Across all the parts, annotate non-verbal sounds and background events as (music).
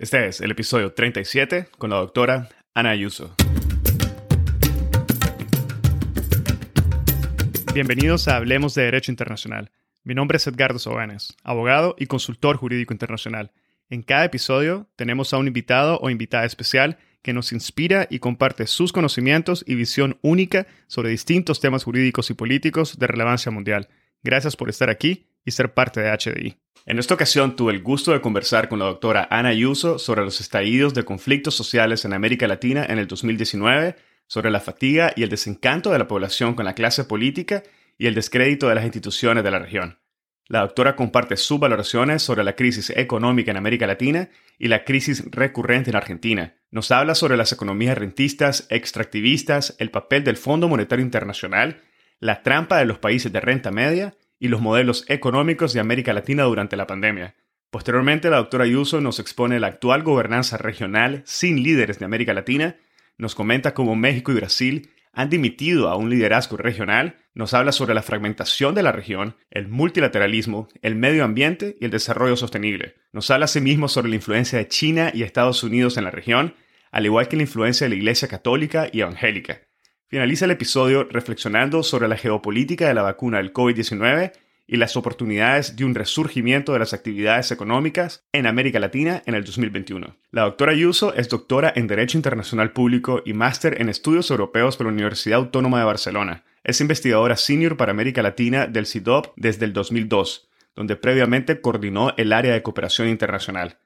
Este es el episodio 37 con la doctora Ana Ayuso. Bienvenidos a Hablemos de Derecho Internacional. Mi nombre es Edgardo Sobanes, abogado y consultor jurídico internacional. En cada episodio tenemos a un invitado o invitada especial que nos inspira y comparte sus conocimientos y visión única sobre distintos temas jurídicos y políticos de relevancia mundial. Gracias por estar aquí y ser parte de HDI. En esta ocasión tuve el gusto de conversar con la doctora Ana Ayuso sobre los estallidos de conflictos sociales en América Latina en el 2019, sobre la fatiga y el desencanto de la población con la clase política y el descrédito de las instituciones de la región. La doctora comparte sus valoraciones sobre la crisis económica en América Latina y la crisis recurrente en Argentina. Nos habla sobre las economías rentistas, extractivistas, el papel del Fondo Monetario Internacional, la trampa de los países de renta media y los modelos económicos de América Latina durante la pandemia. Posteriormente, la doctora Ayuso nos expone la actual gobernanza regional sin líderes de América Latina, nos comenta cómo México y Brasil han dimitido a un liderazgo regional, nos habla sobre la fragmentación de la región, el multilateralismo, el medio ambiente y el desarrollo sostenible. Nos habla asimismo sobre la influencia de China y Estados Unidos en la región, al igual que la influencia de la Iglesia católica y evangélica. Finaliza el episodio reflexionando sobre la geopolítica de la vacuna del COVID-19 y las oportunidades de un resurgimiento de las actividades económicas en América Latina en el 2021. La doctora Ayuso es doctora en Derecho Internacional Público y máster en Estudios Europeos por la Universidad Autónoma de Barcelona. Es investigadora senior para América Latina del CIDOP desde el 2002, donde previamente coordinó el área de cooperación internacional.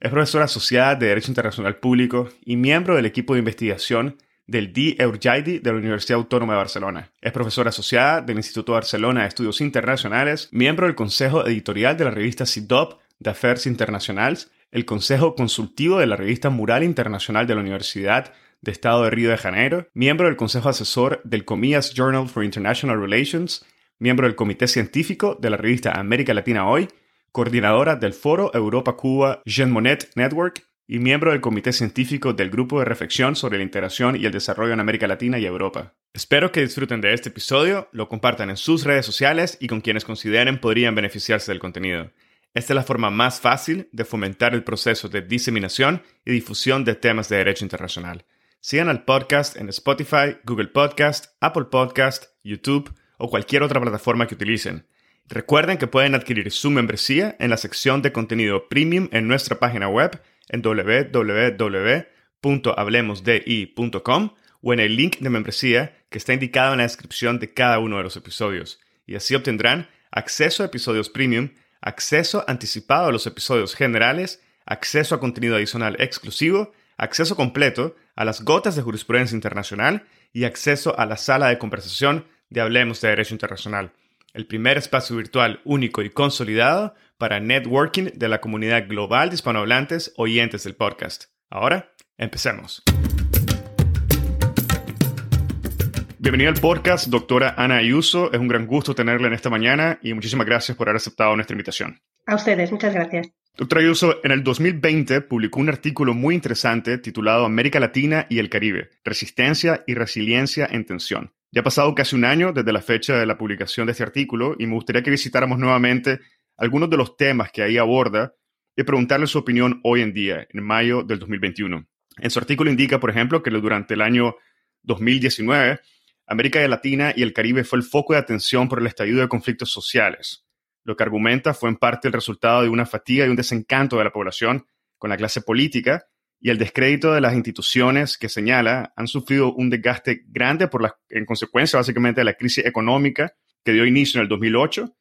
Es profesora asociada de Derecho Internacional Público y miembro del equipo de investigación del D. Eurjaidi de la Universidad Autónoma de Barcelona. Es profesora asociada del Instituto Barcelona de Estudios Internacionales, miembro del Consejo Editorial de la revista CIDOP de Affairs Internationals, el Consejo Consultivo de la revista Mural Internacional de la Universidad de Estado de Río de Janeiro, miembro del Consejo Asesor del Comillas Journal for International Relations, miembro del Comité Científico de la revista América Latina Hoy, coordinadora del Foro Europa-Cuba Jean Monnet Network y miembro del Comité Científico del Grupo de Reflexión sobre la Integración y el Desarrollo en América Latina y Europa. Espero que disfruten de este episodio, lo compartan en sus redes sociales y con quienes consideren podrían beneficiarse del contenido. Esta es la forma más fácil de fomentar el proceso de diseminación y difusión de temas de derecho internacional. Sigan al podcast en Spotify, Google Podcast, Apple Podcast, YouTube o cualquier otra plataforma que utilicen. Recuerden que pueden adquirir su membresía en la sección de contenido premium en nuestra página web en www.hablemosdi.com o en el link de membresía que está indicado en la descripción de cada uno de los episodios. Y así obtendrán acceso a episodios premium, acceso anticipado a los episodios generales, acceso a contenido adicional exclusivo, acceso completo a las gotas de jurisprudencia internacional y acceso a la sala de conversación de Hablemos de Derecho Internacional, el primer espacio virtual único y consolidado para networking de la comunidad global de hispanohablantes oyentes del podcast. Ahora, empecemos. Bienvenida al podcast, doctora Ana Ayuso. Es un gran gusto tenerla en esta mañana y muchísimas gracias por haber aceptado nuestra invitación. A ustedes, muchas gracias. Doctora Ayuso, en el 2020 publicó un artículo muy interesante titulado América Latina y el Caribe, Resistencia y Resiliencia en Tensión. Ya ha pasado casi un año desde la fecha de la publicación de este artículo y me gustaría que visitáramos nuevamente algunos de los temas que ahí aborda y preguntarle su opinión hoy en día, en mayo del 2021. En su artículo indica, por ejemplo, que durante el año 2019, América Latina y el Caribe fue el foco de atención por el estallido de conflictos sociales. Lo que argumenta fue en parte el resultado de una fatiga y un desencanto de la población con la clase política y el descrédito de las instituciones que señala han sufrido un desgaste grande por la, en consecuencia básicamente de la crisis económica que dio inicio en el 2008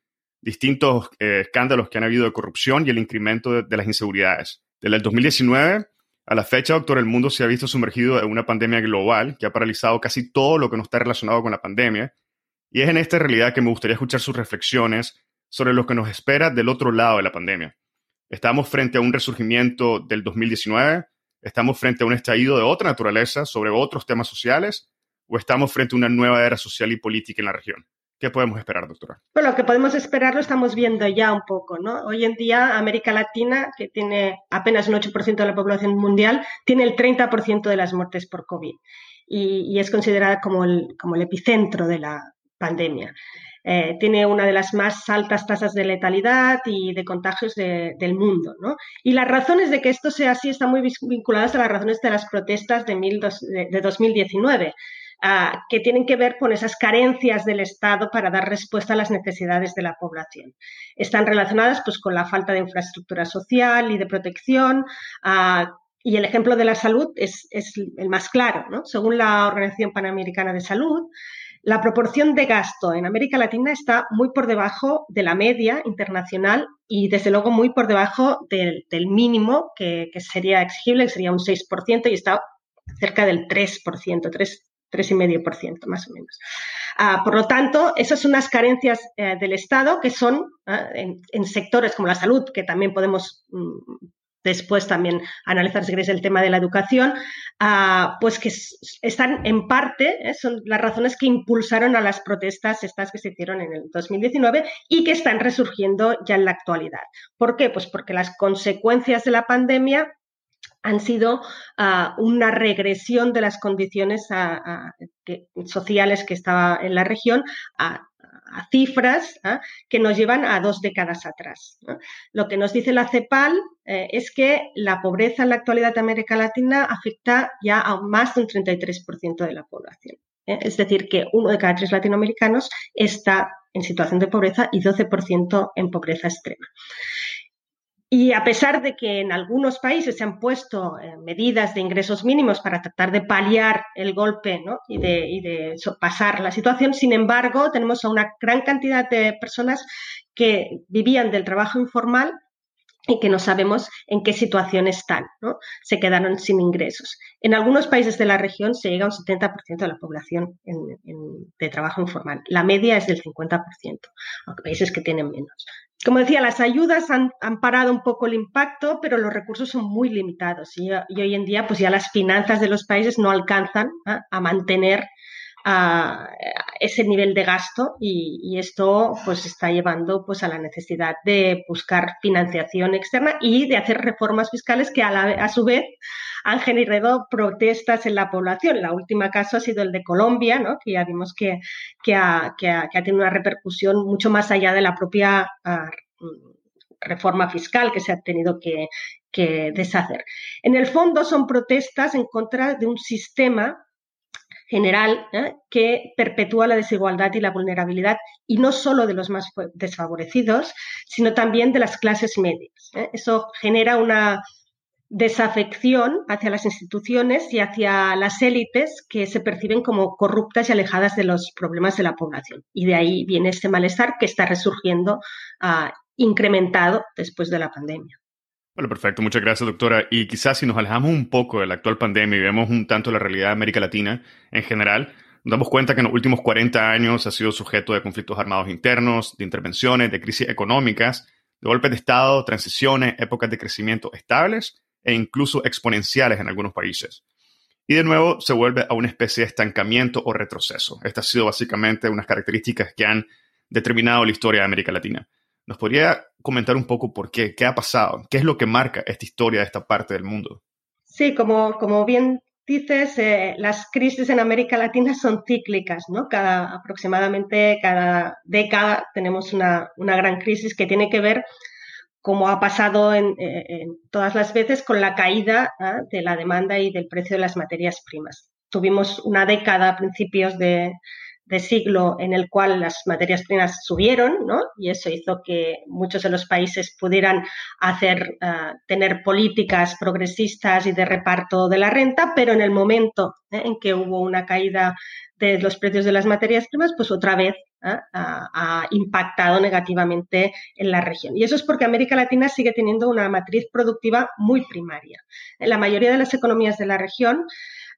distintos eh, escándalos que han habido de corrupción y el incremento de, las inseguridades. Desde el 2019 a la fecha, doctor, el mundo se ha visto sumergido en una pandemia global que ha paralizado casi todo lo que no está relacionado con la pandemia. Y es en esta realidad que me gustaría escuchar sus reflexiones sobre lo que nos espera del otro lado de la pandemia. ¿Estamos frente a un resurgimiento del 2019? ¿Estamos frente a un estallido de otra naturaleza sobre otros temas sociales? ¿O estamos frente a una nueva era social y política en la región? ¿Qué podemos esperar, doctora? Bueno, lo que podemos esperar lo estamos viendo ya un poco, ¿no? Hoy en día América Latina, que tiene apenas un 8% de la población mundial, tiene el 30% de las muertes por COVID y, es considerada como el, como el epicentro de la pandemia. Eh, tiene una de las más altas tasas de letalidad y de contagios del mundo. ¿no? Y las razones de que esto sea así están muy vinculadas a las razones de las protestas de, mil de 2019. Ah, que tienen que ver con esas carencias del Estado para dar respuesta a las necesidades de la población. Están relacionadas pues, con la falta de infraestructura social y de protección, ah, y el ejemplo de la salud es, el más claro. ¿no? Según la Organización Panamericana de Salud, la proporción de gasto en América Latina está muy por debajo de la media internacional y desde luego muy por debajo del, mínimo que, sería exigible, que sería un 6% y está cerca del 3%, 3, 3,5% más o menos. Ah, por lo tanto, esas son unas carencias eh, del Estado que son ah, en, sectores como la salud, que también podemos mm, después también analizar, si queréis, el tema de la educación, ah, pues que están en parte, eh, son las razones que impulsaron a las protestas estas que se hicieron en el 2019 y que están resurgiendo ya en la actualidad. ¿Por qué? Pues porque las consecuencias de la pandemia han sido ah, una regresión de las condiciones sociales que estaba en la región a a cifras ¿ah? que nos llevan a dos décadas atrás. Lo que nos dice la CEPAL eh, es que la pobreza en la actualidad de América Latina afecta ya a más de un 33% de la población. ¿eh? Es decir, que uno de cada tres latinoamericanos está en situación de pobreza y 12% en pobreza extrema. Y a pesar de que en algunos países se han puesto eh, medidas de ingresos mínimos para tratar de paliar el golpe y de, pasar la situación, sin embargo, tenemos a una gran cantidad de personas que vivían del trabajo informal y que no sabemos en qué situación están, ¿no? Se quedaron sin ingresos. En algunos países de la región se llega a un 70% de la población de trabajo informal. La media es del 50%, aunque países que tienen menos. Como decía, las ayudas han, parado un poco el impacto, pero los recursos son muy limitados y, hoy en día pues ya las finanzas de los países no alcanzan a mantener ese nivel de gasto y, esto pues está llevando pues a la necesidad de buscar financiación externa y de hacer reformas fiscales que a, a su vez han generado protestas en la población. La última caso ha sido el de Colombia, ¿no? que ya vimos que, que, ha, que, ha, tenido una repercusión mucho más allá de la propia ah, reforma fiscal que se ha tenido que, que deshacer. En el fondo son protestas en contra de un sistema general ¿eh? que perpetúa la desigualdad y la vulnerabilidad, y no solo de los más desfavorecidos, sino también de las clases medias. ¿eh? Eso genera una desafección hacia las instituciones y hacia las élites que se perciben como corruptas y alejadas de los problemas de la población. Y de ahí viene este malestar que está resurgiendo ah, incrementado después de la pandemia. Bueno, perfecto. Muchas gracias, doctora. Y quizás si nos alejamos un poco de la actual pandemia y vemos un tanto la realidad de América Latina en general, nos damos cuenta que en los últimos 40 años ha sido sujeto de conflictos armados internos, de intervenciones, de crisis económicas, de golpes de Estado, transiciones, épocas de crecimiento estables e incluso exponenciales en algunos países. Y de nuevo se vuelve a una especie de estancamiento o retroceso. Estas han sido básicamente unas características que han determinado la historia de América Latina. ¿Nos podría comentar un poco por qué? ¿Qué ha pasado? ¿Qué es lo que marca esta historia de esta parte del mundo? Sí, como, como bien dices, eh, las crisis en América Latina son cíclicas, ¿no? Cada, aproximadamente cada década tenemos una, una gran crisis que tiene que ver, como ha pasado en, eh, todas las veces, con la caída ¿ah? de la demanda y del precio de las materias primas. Tuvimos una década a principios de, de siglo en el cual las materias primas subieron, ¿no? Y eso hizo que muchos de los países pudieran hacer, ah, tener políticas progresistas y de reparto de la renta, pero en el momento ¿eh? en que hubo una caída de los precios de las materias primas, pues otra vez ¿eh? ha impactado negativamente en la región. Y eso es porque América Latina sigue teniendo una matriz productiva muy primaria. La mayoría de las economías de la región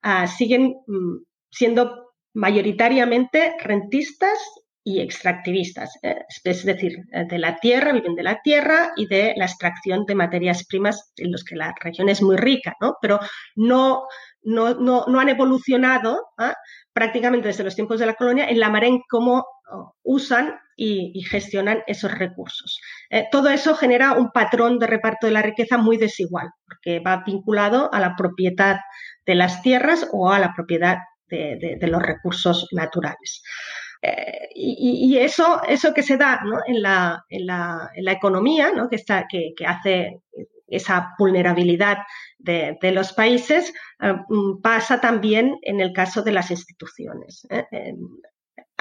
ah, siguen mm, siendo mayoritariamente rentistas y extractivistas, eh, es decir, de la tierra, viven de la tierra y de la extracción de materias primas en los que la región es muy rica, ¿no? Pero no, no, no, han evolucionado ¿ah? prácticamente desde los tiempos de la colonia en la manera en cómo oh, usan y, gestionan esos recursos. Eh, todo eso genera un patrón de reparto de la riqueza muy desigual, porque va vinculado a la propiedad de las tierras o a la propiedad de, los recursos naturales. eh, y, eso, eso que se da en, la, en, la, economía, ¿no? que, está, que, hace esa vulnerabilidad de, de los países, eh, mm, pasa también en el caso de las instituciones. ¿eh?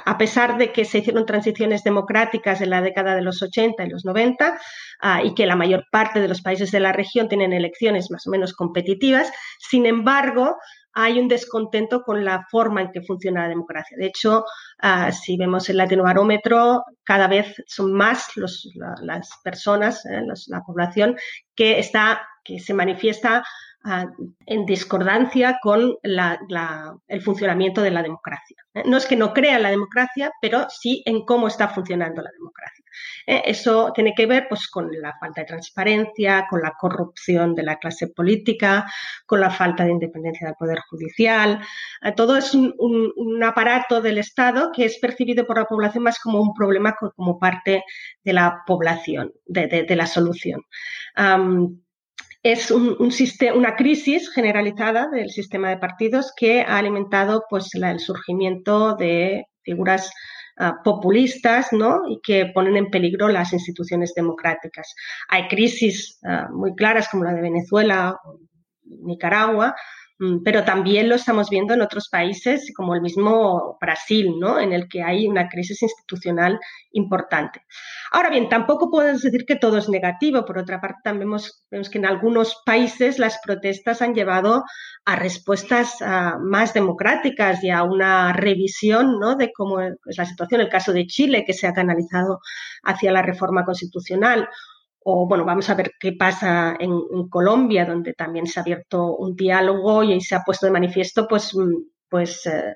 a pesar de que se hicieron transiciones democráticas en la década de los 80 y los 90 ah, y que la mayor parte de los países de la región tienen elecciones más o menos competitivas, sin embargo, hay un descontento con la forma en que funciona la democracia. De hecho, ah, si vemos el latinobarómetro, cada vez son más las personas, eh, la población que está, que se manifiesta en discordancia con el funcionamiento de la democracia. ¿eh? No es que no crea en la democracia, pero sí en cómo está funcionando la democracia. ¿eh? Eso tiene que ver pues, con la falta de transparencia, con la corrupción de la clase política, con la falta de independencia del Poder Judicial. Eh, todo es un, aparato del Estado que es percibido por la población más como un problema, como parte de la población, de, la solución es un, sistema, una crisis generalizada del sistema de partidos que ha alimentado pues, el surgimiento de figuras ah, populistas ¿no? y que ponen en peligro las instituciones democráticas. Hay crisis ah, muy claras como la de Venezuela Nicaragua, pero también lo estamos viendo en otros países como el mismo Brasil, ¿no? en el que hay una crisis institucional importante. Ahora bien, tampoco podemos decir que todo es negativo. Por otra parte, también vemos, que en algunos países las protestas han llevado a respuestas ah, más democráticas y a una revisión ¿no? de cómo es la situación. El caso de Chile, que se ha canalizado hacia la reforma constitucional o bueno, vamos a ver qué pasa en, Colombia, donde también se ha abierto un diálogo y se ha puesto de manifiesto pues, mm, pues eh,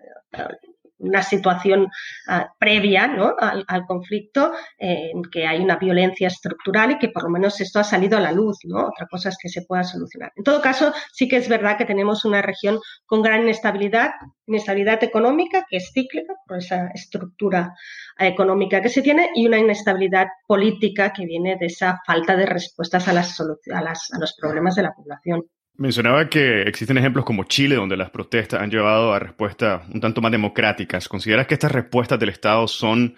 una situación ah, previa al, conflicto en que hay una violencia estructural y que por lo menos esto ha salido a la luz, ¿no? Otra cosa es que se pueda solucionar. En todo caso, sí que es verdad que tenemos una región con gran inestabilidad, inestabilidad económica, que es cíclica por esa estructura económica que se tiene, y una inestabilidad política que viene de esa falta de respuestas a, las, a, las, a los problemas de la población. Mencionaba que existen ejemplos como Chile, donde las protestas han llevado a respuestas un tanto más democráticas. ¿Consideras que estas respuestas del Estado son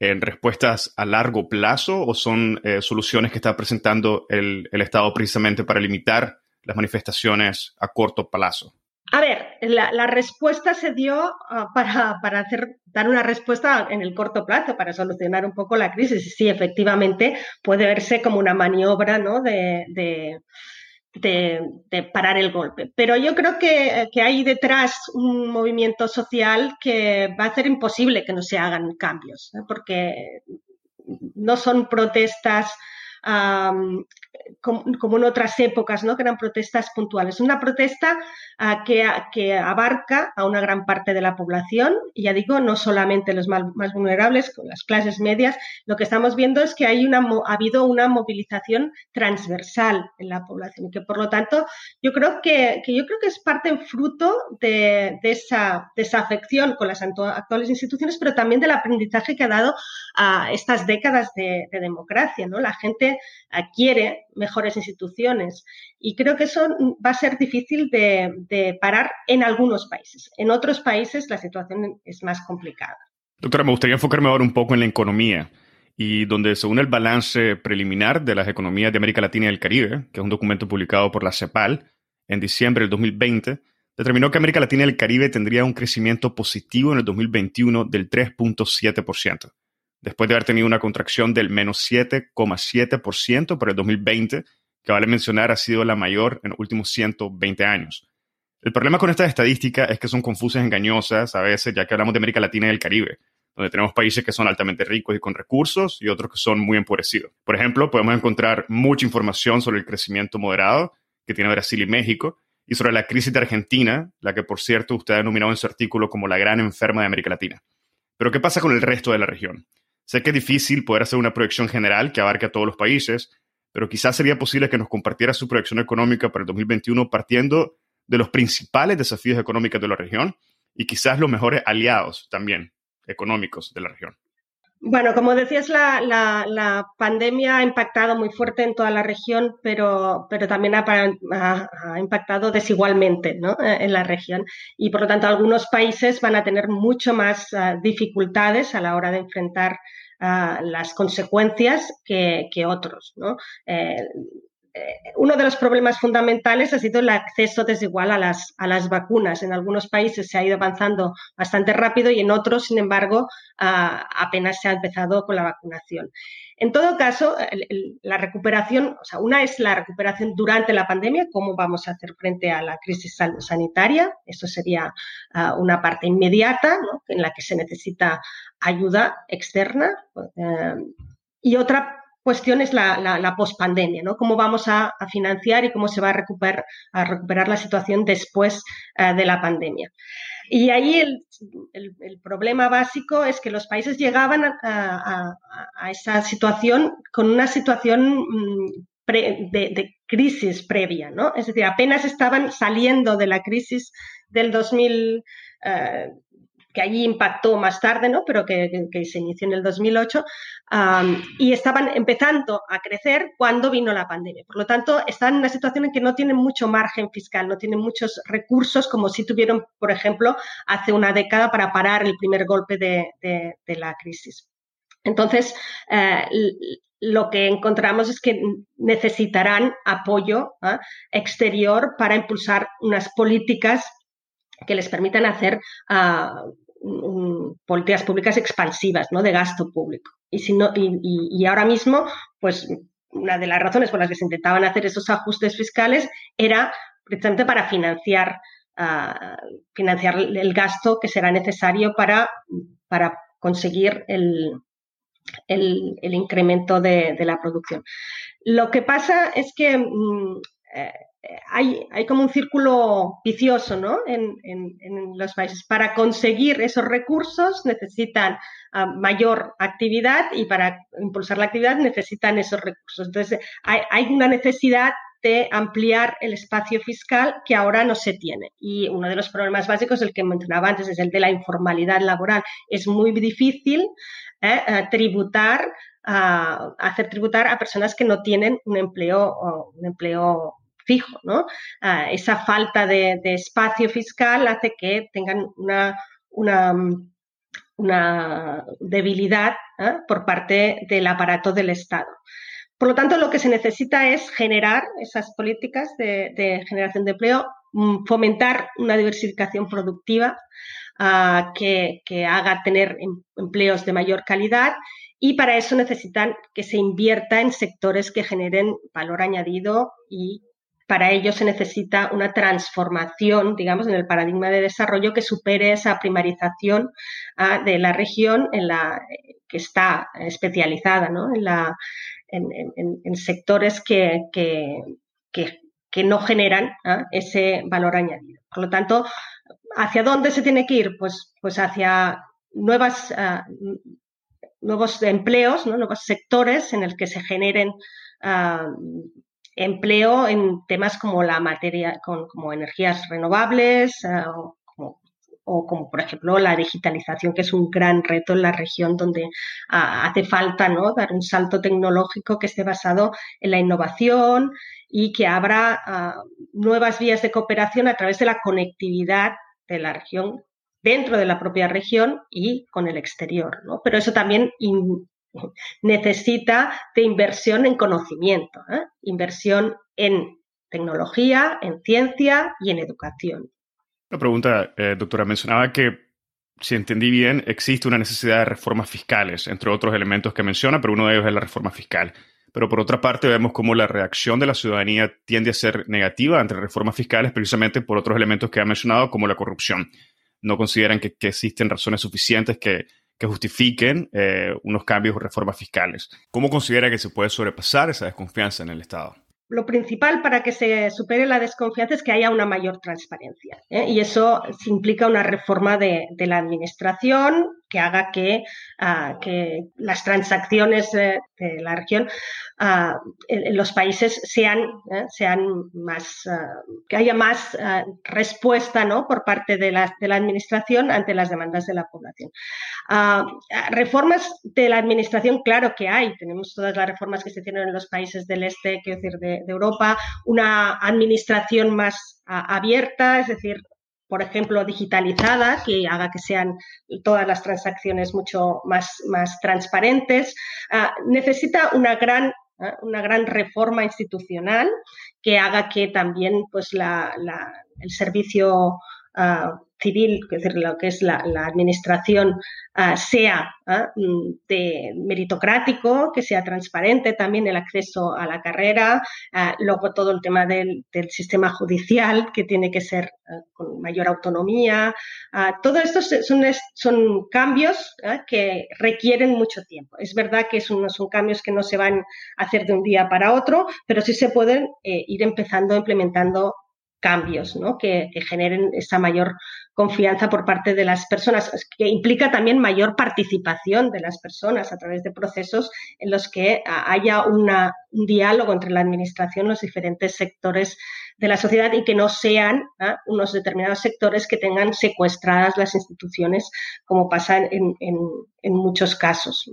eh, respuestas a largo plazo o son eh, soluciones que está presentando el, Estado precisamente para limitar las manifestaciones a corto plazo? A ver, la, respuesta se dio ah, para, hacer, dar una respuesta en el corto plazo, para solucionar un poco la crisis. Sí, efectivamente, puede verse como una maniobra ¿no? de de, parar el golpe. Pero yo creo que, hay detrás un movimiento social que va a hacer imposible que no se hagan cambios, porque no son protestas como, en otras épocas, ¿no? que eran protestas puntuales. Una protesta ah, que, abarca a una gran parte de la población, y ya digo, no solamente los más, vulnerables, con las clases medias, lo que estamos viendo es que hay una, ha habido una movilización transversal en la población y que por lo tanto yo creo que, es parte fruto de, de esa desafección con las actuales instituciones, pero también del aprendizaje que ha dado a estas décadas de, de democracia. ¿no? La gente quiere mejores instituciones. Y creo que eso va a ser difícil de, parar en algunos países. En otros países la situación es más complicada. Doctora, me gustaría enfocarme ahora un poco en la economía y donde según el balance preliminar de las economías de América Latina y el Caribe, que es un documento publicado por la CEPAL en diciembre del 2020, determinó que América Latina y el Caribe tendría un crecimiento positivo en el 2021 del 3.7% después de haber tenido una contracción del menos 7,7% para el 2020, que vale mencionar ha sido la mayor en los últimos 120 años. El problema con estas estadísticas es que son confusas y engañosas a veces, ya que hablamos de América Latina y el Caribe, donde tenemos países que son altamente ricos y con recursos y otros que son muy empobrecidos. Por ejemplo, podemos encontrar mucha información sobre el crecimiento moderado que tiene Brasil y México, y sobre la crisis de Argentina, la que por cierto usted ha denominado en su artículo como la gran enferma de América Latina. Pero ¿qué pasa con el resto de la región? Sé que es difícil poder hacer una proyección general que abarque a todos los países, pero quizás sería posible que nos compartiera su proyección económica para el 2021 partiendo de los principales desafíos económicos de la región y quizás los mejores aliados también económicos de la región. Bueno, como decías, la, pandemia ha impactado muy fuerte en toda la región, pero, pero también ha, impactado desigualmente en la región. Y por lo tanto, algunos países van a tener mucho más ah, dificultades a la hora de enfrentar ah, las consecuencias que, otros. ¿no? Eh, eh, uno de los problemas fundamentales ha sido el acceso desigual a las, a las vacunas. En algunos países se ha ido avanzando bastante rápido y en otros, sin embargo, apenas se ha empezado con la vacunación. En todo caso, la recuperación, o sea, una es la recuperación durante la pandemia, cómo vamos a hacer frente a la crisis sanitaria, eso sería ah, una parte inmediata en la que se necesita ayuda externa. Eh, y otra cuestión es la, la, pospandemia, ¿no? Cómo vamos a, financiar y cómo se va a recuperar, a recuperar la situación después eh, de la pandemia. Y ahí el, el, problema básico es que los países llegaban a, a, esa situación con una situación mm, de, crisis previa, ¿no? Es decir, apenas estaban saliendo de la crisis del 2000, que allí impactó más tarde, ¿no? pero que, se inició en el 2008, y estaban empezando a crecer cuando vino la pandemia. Por lo tanto, están en una situación en que no tienen mucho margen fiscal, no tienen muchos recursos como si tuvieron, por ejemplo, hace una década para parar el primer golpe de, la crisis. Entonces, eh, lo que encontramos es que necesitarán apoyo ¿ah? exterior para impulsar unas políticas que les permitan hacer ah, políticas públicas expansivas, ¿no? De gasto público. Y, ahora mismo, pues una de las razones por las que se intentaban hacer esos ajustes fiscales era precisamente para financiar, ah, financiar el gasto que será necesario para, para conseguir el, el, incremento de, la producción. Lo que pasa es que mm, eh, hay, hay, como un círculo vicioso ¿no? en, los países. Para conseguir esos recursos necesitan ah, mayor actividad y para impulsar la actividad necesitan esos recursos. Entonces, hay, una necesidad de ampliar el espacio fiscal que ahora no se tiene. Y uno de los problemas básicos, el que mencionaba antes, es el de la informalidad laboral. Es muy difícil ¿eh? Eh, tributar, ah, hacer tributar a personas que no tienen un empleo, un empleo fijo, ¿no? Ah, esa falta de, espacio fiscal hace que tengan una, debilidad ¿eh? por parte del aparato del Estado. Por lo tanto, lo que se necesita es generar esas políticas de, generación de empleo, mm, fomentar una diversificación productiva ah, que, que, haga tener em, empleos de mayor calidad y para eso necesitan que se invierta en sectores que generen valor añadido y para ello se necesita una transformación, digamos, en el paradigma de desarrollo que supere esa primarización ah, de la región en la que está especializada en, la, en, sectores que, que, no generan ah, ese valor añadido. Por lo tanto, ¿hacia dónde se tiene que ir? Pues, pues hacia nuevas, ah, nuevos empleos, nuevos sectores en el que se generen empleo en temas como la materia, como energías renovables eh, o, como, por ejemplo la digitalización, que es un gran reto en la región donde ah, hace falta ¿no? dar un salto tecnológico que esté basado en la innovación y que abra ah, nuevas vías de cooperación a través de la conectividad de la región dentro de la propia región y con el exterior. ¿no? Pero eso también necesita de inversión en conocimiento, ¿eh? inversión en tecnología, en ciencia y en educación. Una pregunta, eh, doctora. Mencionaba que, si entendí bien, existe una necesidad de reformas fiscales, entre otros elementos que menciona, pero uno de ellos es la reforma fiscal. Pero por otra parte, vemos cómo la reacción de la ciudadanía tiende a ser negativa ante reformas fiscales, precisamente por otros elementos que ha mencionado, como la corrupción. No consideran que existen razones suficientes que que justifiquen eh, unos cambios o reformas fiscales. ¿Cómo considera que se puede sobrepasar esa desconfianza en el Estado? Lo principal para que se supere la desconfianza es que haya una mayor transparencia. ¿eh? Y eso implica una reforma de, la administración que haga que, ah, que las transacciones de, la región ah, en, los países sean, eh, sean más, ah, que haya más respuesta ¿no? por parte de la, de la, administración ante las demandas de la población. reformas de la administración, claro que hay. Tenemos todas las reformas que se tienen en los países del este, quiero decir, de, de Europa, una administración más abierta, es decir, por ejemplo, digitalizada, que haga que sean todas las transacciones mucho más, más transparentes. Ah, necesita una gran, ah, una gran reforma institucional que haga que también pues, la, el servicio ah, civil, lo que es la, administración, ah, sea ah, mm, de meritocrático, que sea transparente también el acceso a la carrera, luego todo el tema del, sistema judicial, que tiene que ser con mayor autonomía. todo esto son, son cambios que requieren mucho tiempo. Es verdad que son, son cambios que no se van a hacer de un día para otro, pero sí se pueden eh, ir empezando implementando cambios ¿no? que, generen esa mayor confianza por parte de las personas, que implica también mayor participación de las personas a través de procesos en los que haya un diálogo entre la administración, los diferentes sectores de la sociedad y que no sean unos determinados sectores que tengan secuestradas las instituciones, como pasa en muchos casos.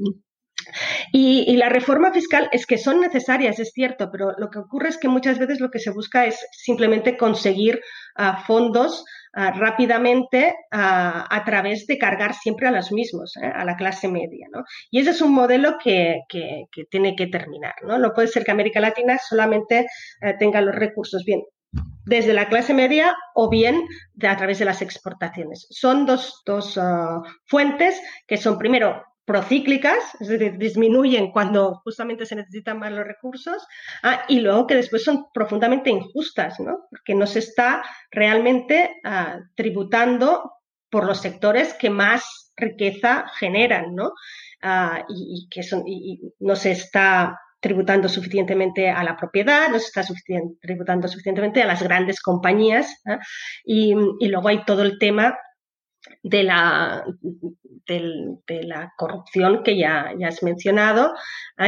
Y, la reforma fiscal es que son necesarias, es cierto, pero lo que ocurre es que muchas veces lo que se busca es simplemente conseguir ah, fondos ah, rápidamente ah, a través de cargar siempre a los mismos, ¿eh? a la clase media. Y ese es un modelo que, tiene que terminar. ¿no? no puede ser que América Latina solamente eh, tenga los recursos bien desde la clase media o bien a través de las exportaciones. Son dos, dos fuentes que son, primero, procíclicas, es decir, disminuyen cuando justamente se necesitan más los recursos, ah, y luego que después son profundamente injustas, ¿no? porque no se está realmente ah, tributando por los sectores que más riqueza generan, ¿no? Ah, y, que son, y, no se está tributando suficientemente a la propiedad, no se está tributando suficientemente a las grandes compañías, y, y luego hay todo el tema de la, de, la corrupción que ya, ya has mencionado,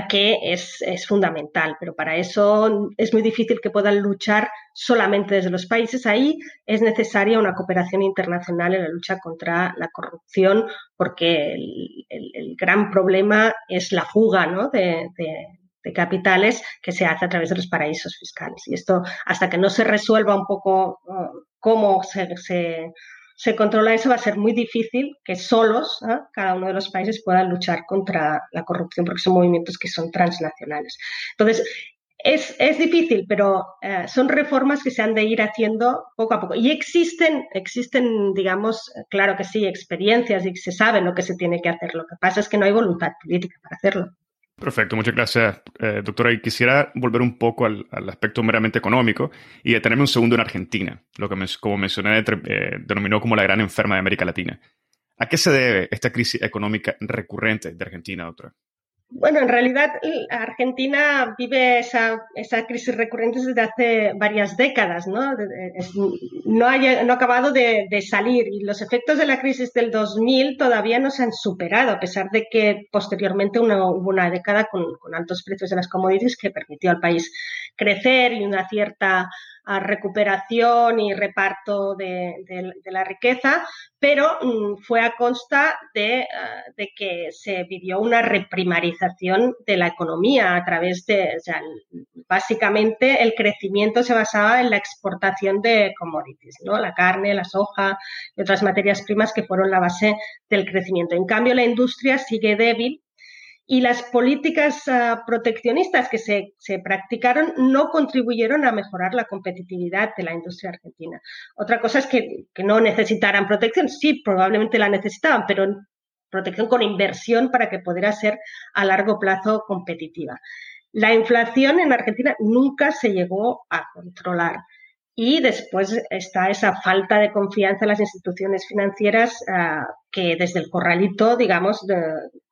que es, fundamental, pero para eso es muy difícil que puedan luchar solamente desde los países. Ahí es necesaria una cooperación internacional en la lucha contra la corrupción, porque el, gran problema es la fuga de, capitales que se hace a través de los paraísos fiscales. Y esto, hasta que no se resuelva un poco uh, cómo se controla eso, va a ser muy difícil que solos cada uno de los países puedan luchar contra la corrupción, porque son movimientos que son transnacionales. Entonces, es, difícil, pero eh, son reformas que se han de ir haciendo poco a poco. Y existen, existen, digamos, claro que sí, experiencias y se sabe lo que se tiene que hacer. Lo que pasa es que no hay voluntad política para hacerlo. Perfecto, muchas gracias, eh, doctora. Y quisiera volver un poco al, aspecto meramente económico y detenerme un segundo en Argentina, lo que, como mencioné, eh, denominó como la gran enferma de América Latina. ¿A qué se debe esta crisis económica recurrente de Argentina, doctora? Bueno, en realidad Argentina vive esa, esa, crisis recurrente desde hace varias décadas, ¿no? no, ha, no ha acabado de, salir y los efectos de la crisis del 2000 todavía no se han superado, a pesar de que posteriormente hubo una década con, con altos precios de las commodities que permitió al país crecer y una cierta recuperación y reparto de, la riqueza, pero mm, fue a consta de, ah, de, que se vivió una reprimarización de la economía a través de, básicamente el crecimiento se basaba en la exportación de commodities, ¿no? la carne, la soja y otras materias primas que fueron la base del crecimiento. En cambio, la industria sigue débil y las políticas ah, proteccionistas que se, practicaron no contribuyeron a mejorar la competitividad de la industria argentina. Otra cosa es que, no necesitaran protección, sí, probablemente la necesitaban, pero protección con inversión para que pudiera ser a largo plazo competitiva. La inflación en Argentina nunca se llegó a controlar. Y después está esa falta de confianza en las instituciones financieras ah, que desde el corralito, digamos,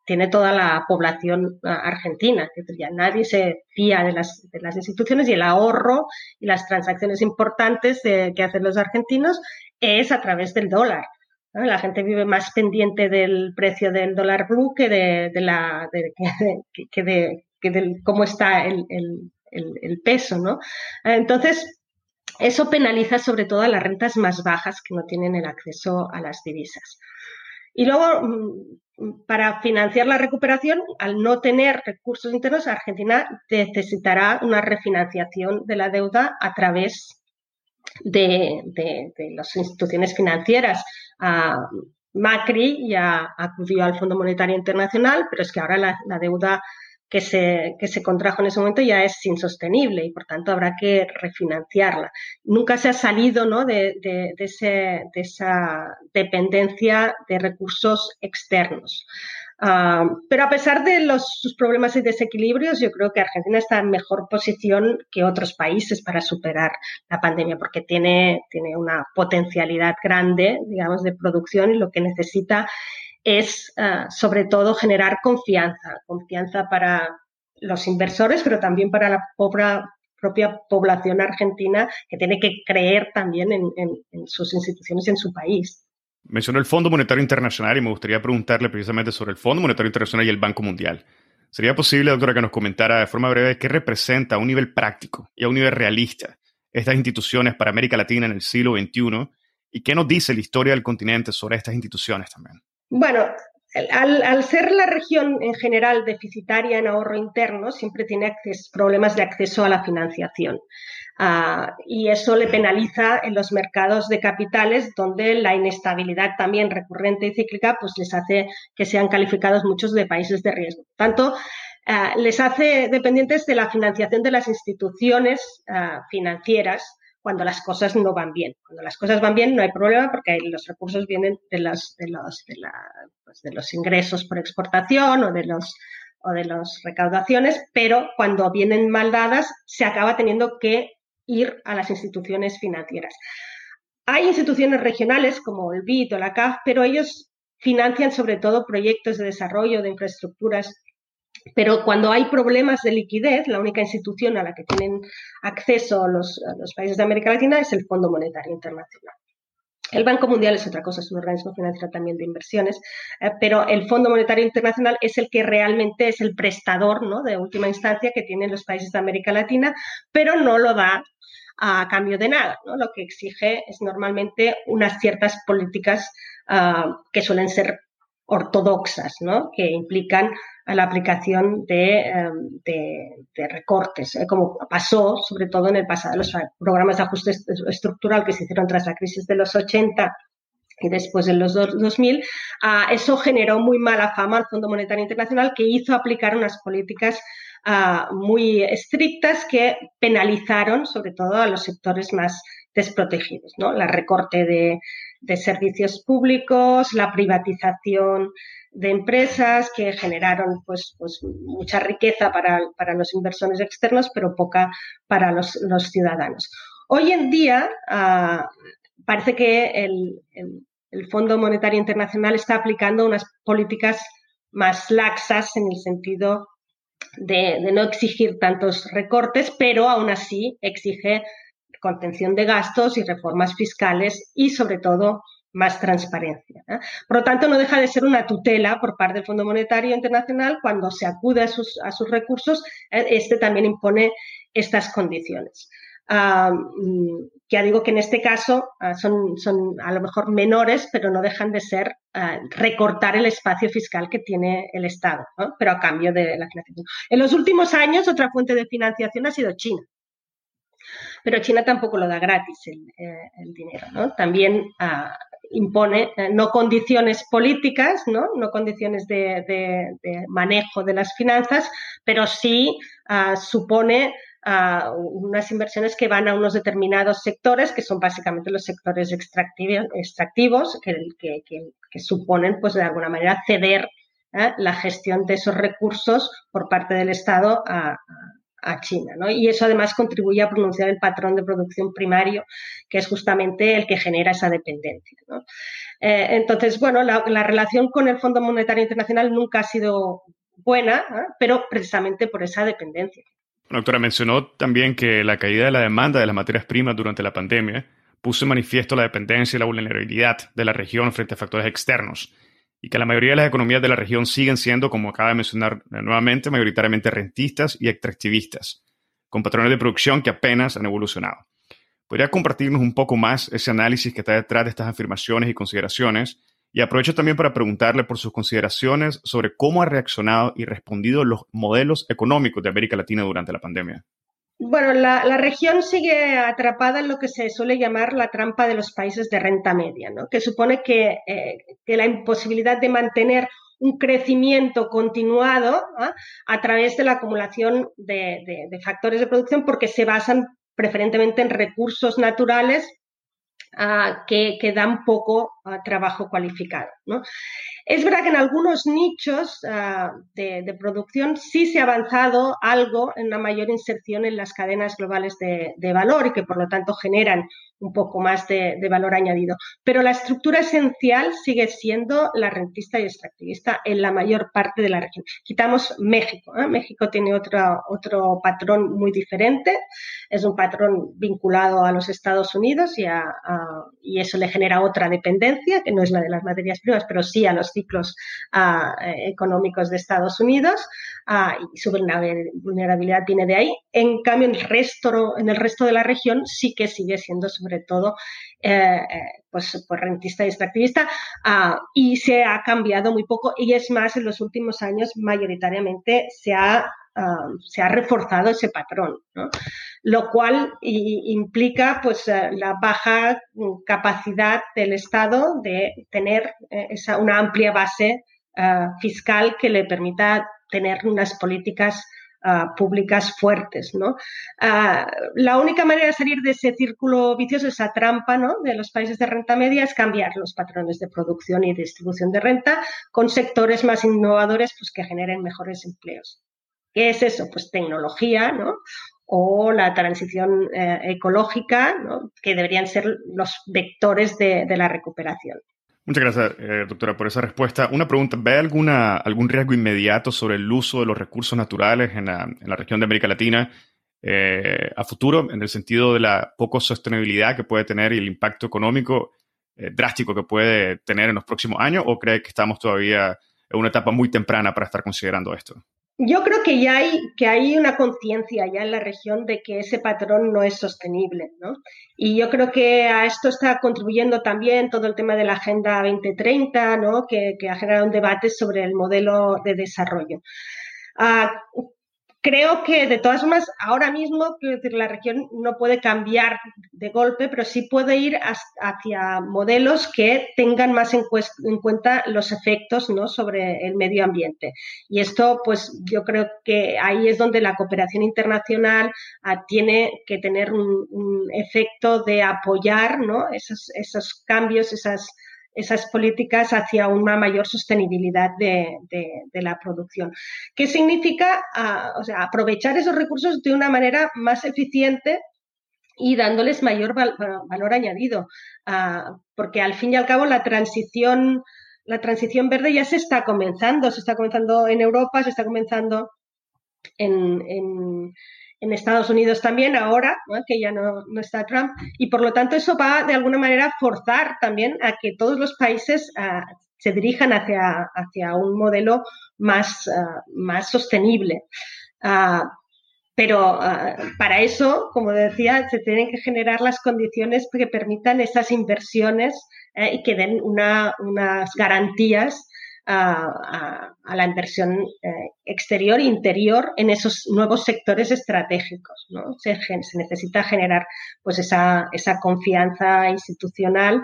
tiene toda la población ah, argentina. Ya nadie se fía de las, de las, instituciones y el ahorro y las transacciones importantes que hacen los argentinos es a través del dólar. La gente vive más pendiente del precio del dólar blue que de, la (laughs) que, de, cómo está el, el, peso, ¿no? Entonces, eso penaliza sobre todo a las rentas más bajas que no tienen el acceso a las divisas. Y luego, mm, para financiar la recuperación, al no tener recursos internos, Argentina necesitará una refinanciación de la deuda a través de, las instituciones financieras. Macri ya acudió al Fondo Monetario Internacional, pero es que ahora la, deuda que se, que se, contrajo en ese momento ya es insostenible y por tanto habrá que refinanciarla. Nunca se ha salido ¿no? de, de, esa dependencia de recursos externos. Ah, pero a pesar de los, sus problemas y desequilibrios, yo creo que Argentina está en mejor posición que otros países para superar la pandemia, porque tiene, tiene una potencialidad grande, digamos, de producción y lo que necesita es, ah, sobre todo, generar confianza, confianza para los inversores, pero también para la propia población argentina que tiene que creer también en, en sus instituciones y en su país. Mencionó el Fondo Monetario Internacional y me gustaría preguntarle precisamente sobre el Fondo Monetario Internacional y el Banco Mundial. ¿Sería posible, doctora, que nos comentara de forma breve qué representa a un nivel práctico y a un nivel realista estas instituciones para América Latina en el siglo XXI y qué nos dice la historia del continente sobre estas instituciones también? Bueno, al, ser la región en general deficitaria en ahorro interno, siempre tiene problemas de acceso a la financiación. Ah, y eso le penaliza en los mercados de capitales, donde la inestabilidad también recurrente y cíclica pues les hace que sean calificados muchos de países de riesgo. tanto, ah, les hace dependientes de la financiación de las instituciones ah, financieras cuando las cosas no van bien. Cuando las cosas van bien no hay problema porque los recursos vienen de los, de los, de pues de los ingresos por exportación o de los o de las recaudaciones, pero cuando vienen mal dadas se acaba teniendo que ir a las instituciones financieras. Hay instituciones regionales como el BID o la CAF, pero ellos financian sobre todo proyectos de desarrollo de infraestructuras. Pero cuando hay problemas de liquidez, la única institución a la que tienen acceso los, países de América Latina es el Fondo Monetario Internacional. El Banco Mundial es otra cosa, es un organismo financiero también de inversiones, eh, pero el Fondo Monetario Internacional es el que realmente es el prestador ¿no? de última instancia que tienen los países de América Latina, pero no lo da a cambio de nada. Lo que exige es normalmente unas ciertas políticas ah, que suelen ser ortodoxas, ¿no? que implican la aplicación de, em, recortes, ¿eh? como pasó sobre todo en el pasado, los programas de ajuste estructural que se hicieron tras la crisis de los 80 y después en los 2000, ah, eso generó muy mala fama al Fondo Monetario Internacional que hizo aplicar unas políticas Ah, muy estrictas que penalizaron sobre todo a los sectores más desprotegidos, ¿no? La recorte de, servicios públicos, la privatización de empresas que generaron pues, pues mucha riqueza para, los inversores externos, pero poca para los, ciudadanos. Hoy en día ah, parece que el, el, Fondo Monetario Internacional está aplicando unas políticas más laxas en el sentido de, no exigir tantos recortes, pero aún así exige contención de gastos y reformas fiscales y, sobre todo, más transparencia. Por lo tanto, no deja de ser una tutela por parte del Fondo Monetario Internacional cuando se acude a sus, recursos, eh, este también impone estas condiciones. Mm, ya digo que en este caso ah, son, son, a lo mejor menores, pero no dejan de ser ah, recortar el espacio fiscal que tiene el Estado, pero a cambio de la financiación. En los últimos años, otra fuente de financiación ha sido China. Pero China tampoco lo da gratis el, eh, dinero, ¿no? También ah, impone eh, no condiciones políticas, no, no condiciones de, manejo de las finanzas, pero sí supone unas inversiones que van a unos determinados sectores, que son básicamente los sectores extractivos, que, que, suponen, pues de alguna manera, ceder ¿eh? la gestión de esos recursos por parte del Estado a, China. Y eso además contribuye a pronunciar el patrón de producción primario, que es justamente el que genera esa dependencia. Eh, entonces, bueno, la, relación con el Fondo Monetario Internacional nunca ha sido buena, ¿eh? pero precisamente por esa dependencia. Doctora, mencionó también que la caída de la demanda de las materias primas durante la pandemia puso en manifiesto la dependencia y la vulnerabilidad de la región frente a factores externos, y que la mayoría de las economías de la región siguen siendo, como acaba de mencionar nuevamente, mayoritariamente rentistas y extractivistas, con patrones de producción que apenas han evolucionado. ¿Podría compartirnos un poco más ese análisis que está detrás de estas afirmaciones y consideraciones? Y aprovecho también para preguntarle por sus consideraciones sobre cómo ha reaccionado y respondido los modelos económicos de América Latina durante la pandemia. Bueno, la, región sigue atrapada en lo que se suele llamar la trampa de los países de renta media, ¿no? que supone que, eh, la imposibilidad de mantener un crecimiento continuado a través de la acumulación de, factores de producción porque se basan preferentemente en recursos naturales ah, que, dan poco trabajo cualificado. ¿no? Es verdad que en algunos nichos ah, de, producción sí se ha avanzado algo en una mayor inserción en las cadenas globales de, valor y que por lo tanto generan un poco más de, valor añadido. Pero la estructura esencial sigue siendo la rentista y extractivista en la mayor parte de la región. Quitamos México. ¿eh? México tiene otro, otro patrón muy diferente. Es un patrón vinculado a los Estados Unidos y, y eso le genera otra dependencia, que no es la de las materias primas, pero sí a los ciclos ah, eh, económicos de Estados Unidos ah, y su vulnerabilidad viene de ahí. En cambio, en el resto, en el resto de la región sí que sigue siendo sobre todo eh, eh, pues, pues, rentista y extractivista ah, y se ha cambiado muy poco y es más, en los últimos años mayoritariamente se ha se ha reforzado ese patrón, lo cual implica pues la baja capacidad del Estado de tener esa, una amplia base fiscal que le permita tener unas políticas públicas fuertes. la única manera de salir de ese círculo vicioso, esa trampa de los países de renta media, es cambiar los patrones de producción y distribución de renta con sectores más innovadores pues, que generen mejores empleos. ¿Qué es eso? Pues tecnología, ¿no? o la transición eh, ecológica, ¿no? que deberían ser los vectores de la recuperación. Muchas gracias, eh, doctora, por esa respuesta. Una pregunta, ¿ve alguna, algún riesgo inmediato sobre el uso de los recursos naturales en la, región de América Latina eh, a futuro, en el sentido de la poco sostenibilidad que puede tener y el impacto económico eh, drástico que puede tener en los próximos años? ¿O cree que estamos todavía en una etapa muy temprana para estar considerando esto? Yo creo que ya hay, que una conciencia ya en la región de que ese patrón no es sostenible, ¿no? Y yo creo que a esto está contribuyendo también todo el tema de la Agenda 2030, ¿no? Que, que ha generado un debate sobre el modelo de desarrollo. Ah, Creo que de todas formas, ahora mismo decir, la región no puede cambiar de golpe, pero sí puede ir hacia modelos que tengan más en, cuenta los efectos ¿no? sobre el medio ambiente. Y esto, pues yo creo que ahí es donde la cooperación internacional ah, tiene que tener un, efecto de apoyar ¿no? esos, esos cambios, esas esas políticas hacia una mayor sostenibilidad de, la producción. ¿Qué significa ah, aprovechar esos recursos de una manera más eficiente y dándoles mayor valor añadido? Ah, porque al fin y al cabo la transición, la transición verde ya se está comenzando, se está comenzando en Europa, se está comenzando en en Estados Unidos también ahora, que ya no, está Trump, y por lo tanto eso va de alguna manera a forzar también a que todos los países ah, se dirijan hacia, hacia un modelo más, ah, más sostenible. Ah, pero para eso, como decía, se tienen que generar las condiciones que permitan esas inversiones eh, y que den unas garantías a, la inversión eh, exterior e interior en esos nuevos sectores estratégicos. ¿no? Se, necesita generar pues, esa, esa confianza institucional,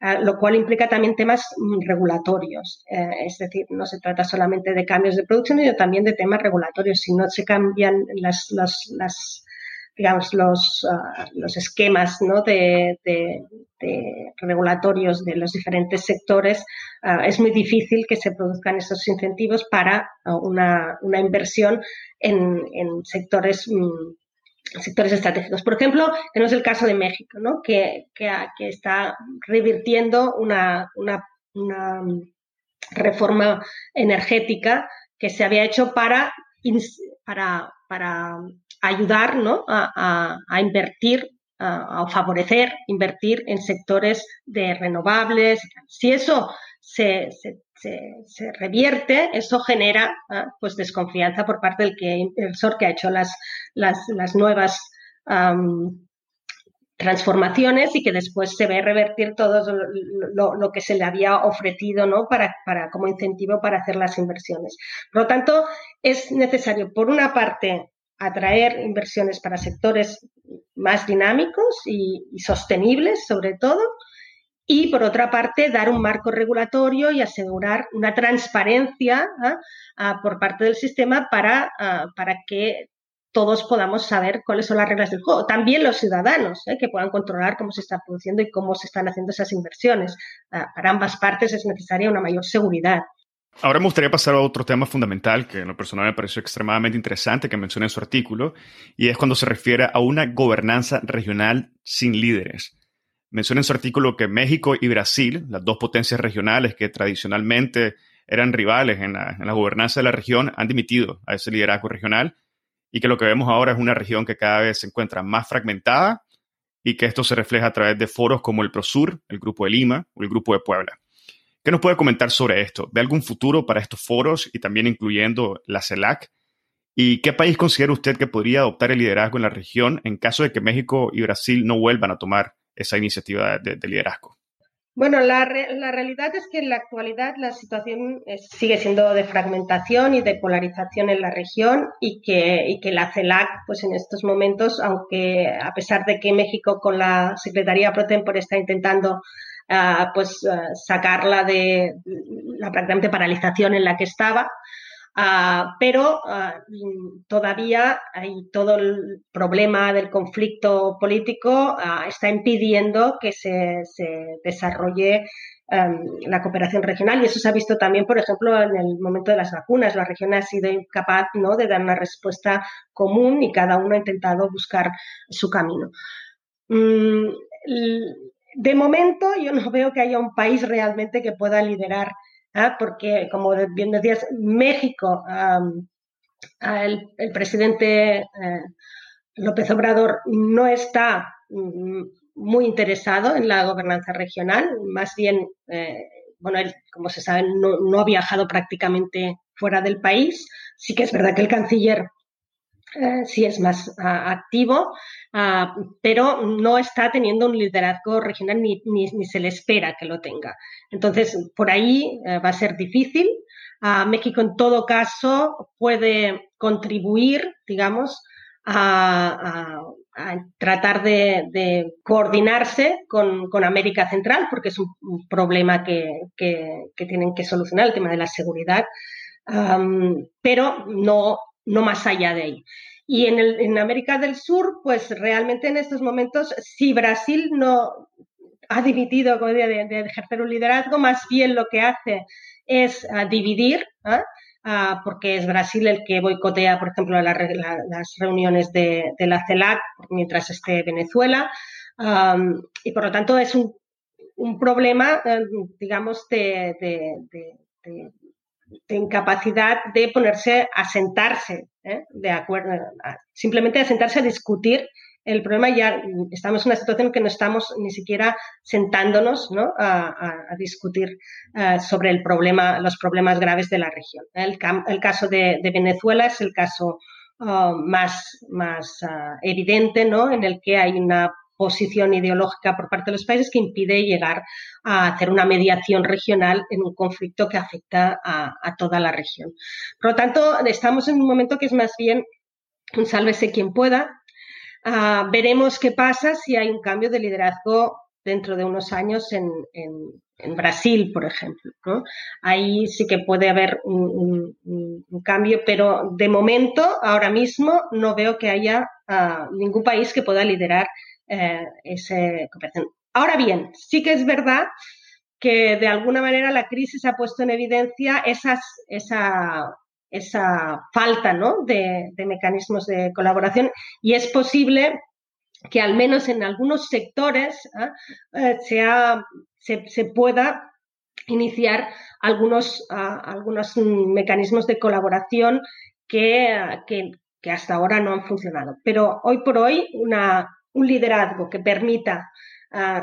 eh, lo cual implica también temas regulatorios. Eh, es decir, no se trata solamente de cambios de producción, sino también de temas regulatorios. Si no se cambian las, las digamos, los, ah, los esquemas ¿no? de, regulatorios de los diferentes sectores, ah, es muy difícil que se produzcan esos incentivos para ah, una, inversión en, sectores mm, sectores estratégicos. Por ejemplo, tenemos el caso de México, ¿no? que, que, está revirtiendo una, una, reforma energética que se había hecho para, para ayudar ¿no? a, invertir a, favorecer, invertir en sectores de renovables. Si eso se, revierte, eso genera pues desconfianza por parte del que, inversor que ha hecho las, las, nuevas transformaciones y que después se ve revertir todo lo, que se le había ofrecido ¿no? para, para, como incentivo para hacer las inversiones. Por lo tanto, es necesario, por una parte, atraer inversiones para sectores más dinámicos y, sostenibles, sobre todo, y por otra parte, dar un marco regulatorio y asegurar una transparencia ¿ah? por parte del sistema para, ah, para que todos podamos saber cuáles son las reglas del juego. También los ciudadanos, ¿eh? que puedan controlar cómo se está produciendo y cómo se están haciendo esas inversiones. Ah, para ambas partes es necesaria una mayor seguridad. Ahora me gustaría pasar a otro tema fundamental que en lo personal me pareció extremadamente interesante que menciona en su artículo, y es cuando se refiere a una gobernanza regional sin líderes. Menciona en su artículo que México y Brasil, las dos potencias regionales que tradicionalmente eran rivales en la, en la gobernanza de la región, han dimitido a ese liderazgo regional y que lo que vemos ahora es una región que cada vez se encuentra más fragmentada y que esto se refleja a través de foros como el ProSur, el Grupo de Lima o el Grupo de Puebla. ¿Qué nos puede comentar sobre esto? ¿Ve algún futuro para estos foros y también incluyendo la CELAC? ¿Y qué país considera usted que podría adoptar el liderazgo en la región en caso de que México y Brasil no vuelvan a tomar esa iniciativa de, liderazgo? Bueno, la, realidad es que en la actualidad la situación sigue siendo de fragmentación y de polarización en la región y que, que la CELAC, pues en estos momentos, aunque a pesar de que México con la Secretaría Pro Tempore está intentando pues sacarla de la prácticamente paralización en la que estaba. Pero todavía hay todo el problema del conflicto político uh, está impidiendo que se, se desarrolle um, la cooperación regional y eso se ha visto también, por ejemplo, en el momento de las vacunas. La región ha sido incapaz ¿no? de dar una respuesta común y cada uno ha intentado buscar su camino. Mm, de momento yo no veo que haya un país realmente que pueda liderar, ¿ah? porque como bien decías, México, el, presidente eh, López Obrador no está mm, muy interesado en la gobernanza regional, más bien, eh, bueno, él, como se sabe, no, ha viajado prácticamente fuera del país. Sí que es verdad que el canciller eh, sí es más ah, activo, ah, pero no está teniendo un liderazgo regional ni, ni, se le espera que lo tenga. Entonces, por ahí eh, va a ser difícil. Ah, México, en todo caso, puede contribuir, digamos, a, tratar de, coordinarse con, América Central, porque es un, problema que, tienen que solucionar, el tema de la seguridad, pero no no más allá de ahí. Y en, América del Sur, pues realmente en estos momentos, si Brasil no ha dimitido de, de ejercer un liderazgo, más bien lo que hace es ah, dividir, ¿ah? Ah, porque es Brasil el que boicotea, por ejemplo, las reuniones de, la CELAC mientras esté Venezuela. y por lo tanto es un, problema, eh, digamos, de incapacidad de ponerse a sentarse, ¿eh? de acuerdo, simplemente a sentarse a discutir el problema. Ya estamos en una situación en que no estamos ni siquiera sentándonos ¿no? a, discutir eh, sobre el problema, los problemas graves de la región. El, el caso de, Venezuela es el caso uh, más, más uh, evidente, ¿no? en el que hay una posición ideológica por parte de los países que impide llegar a hacer una mediación regional en un conflicto que afecta a, toda la región. Por lo tanto, estamos en un momento que es más bien un sálvese quien pueda. Ah, veremos qué pasa si hay un cambio de liderazgo dentro de unos años en, Brasil, por ejemplo. Ahí sí que puede haber un, cambio, pero de momento, ahora mismo, no veo que haya ah, ningún país que pueda liderar eh, cooperación. Ahora bien, sí que es verdad que de alguna manera la crisis ha puesto en evidencia esas, esa, esa falta ¿no? de, mecanismos de colaboración y es posible que al menos en algunos sectores ¿ah? eh, sea, se, pueda iniciar algunos, ah, algunos mecanismos de colaboración que, que, que hasta ahora no han funcionado. Pero hoy por hoy una un liderazgo que permita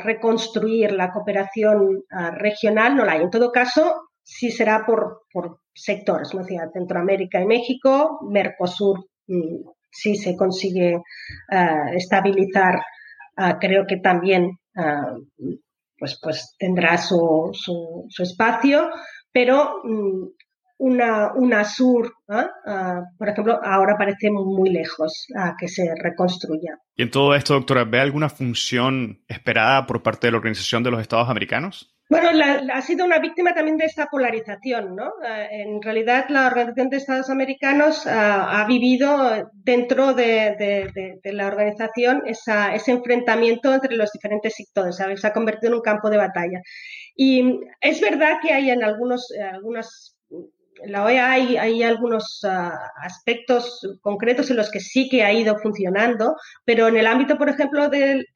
reconstruir la cooperación regional, no la hay. En todo caso, sí será por, sectores, ¿no? Centroamérica y México, Mercosur mm, si se consigue estabilizar, creo que también pues, pues tendrá su, su, espacio, pero mm, una, una sur, ¿ah? por ejemplo, ahora parece muy lejos a que se reconstruya. Y en todo esto, doctora, ¿ve alguna función esperada por parte de la Organización de los Estados Americanos? Bueno, ha sido una víctima también de esta polarización, ¿no? Eh, en realidad, la Organización de Estados Americanos ha vivido dentro de, la organización ese enfrentamiento entre los diferentes sectores, Se ha convertido en un campo de batalla. Y es verdad que hay en algunos, algunas la OEA hay, algunos ah, aspectos concretos en los que sí que ha ido funcionando, pero en el ámbito, por ejemplo, de,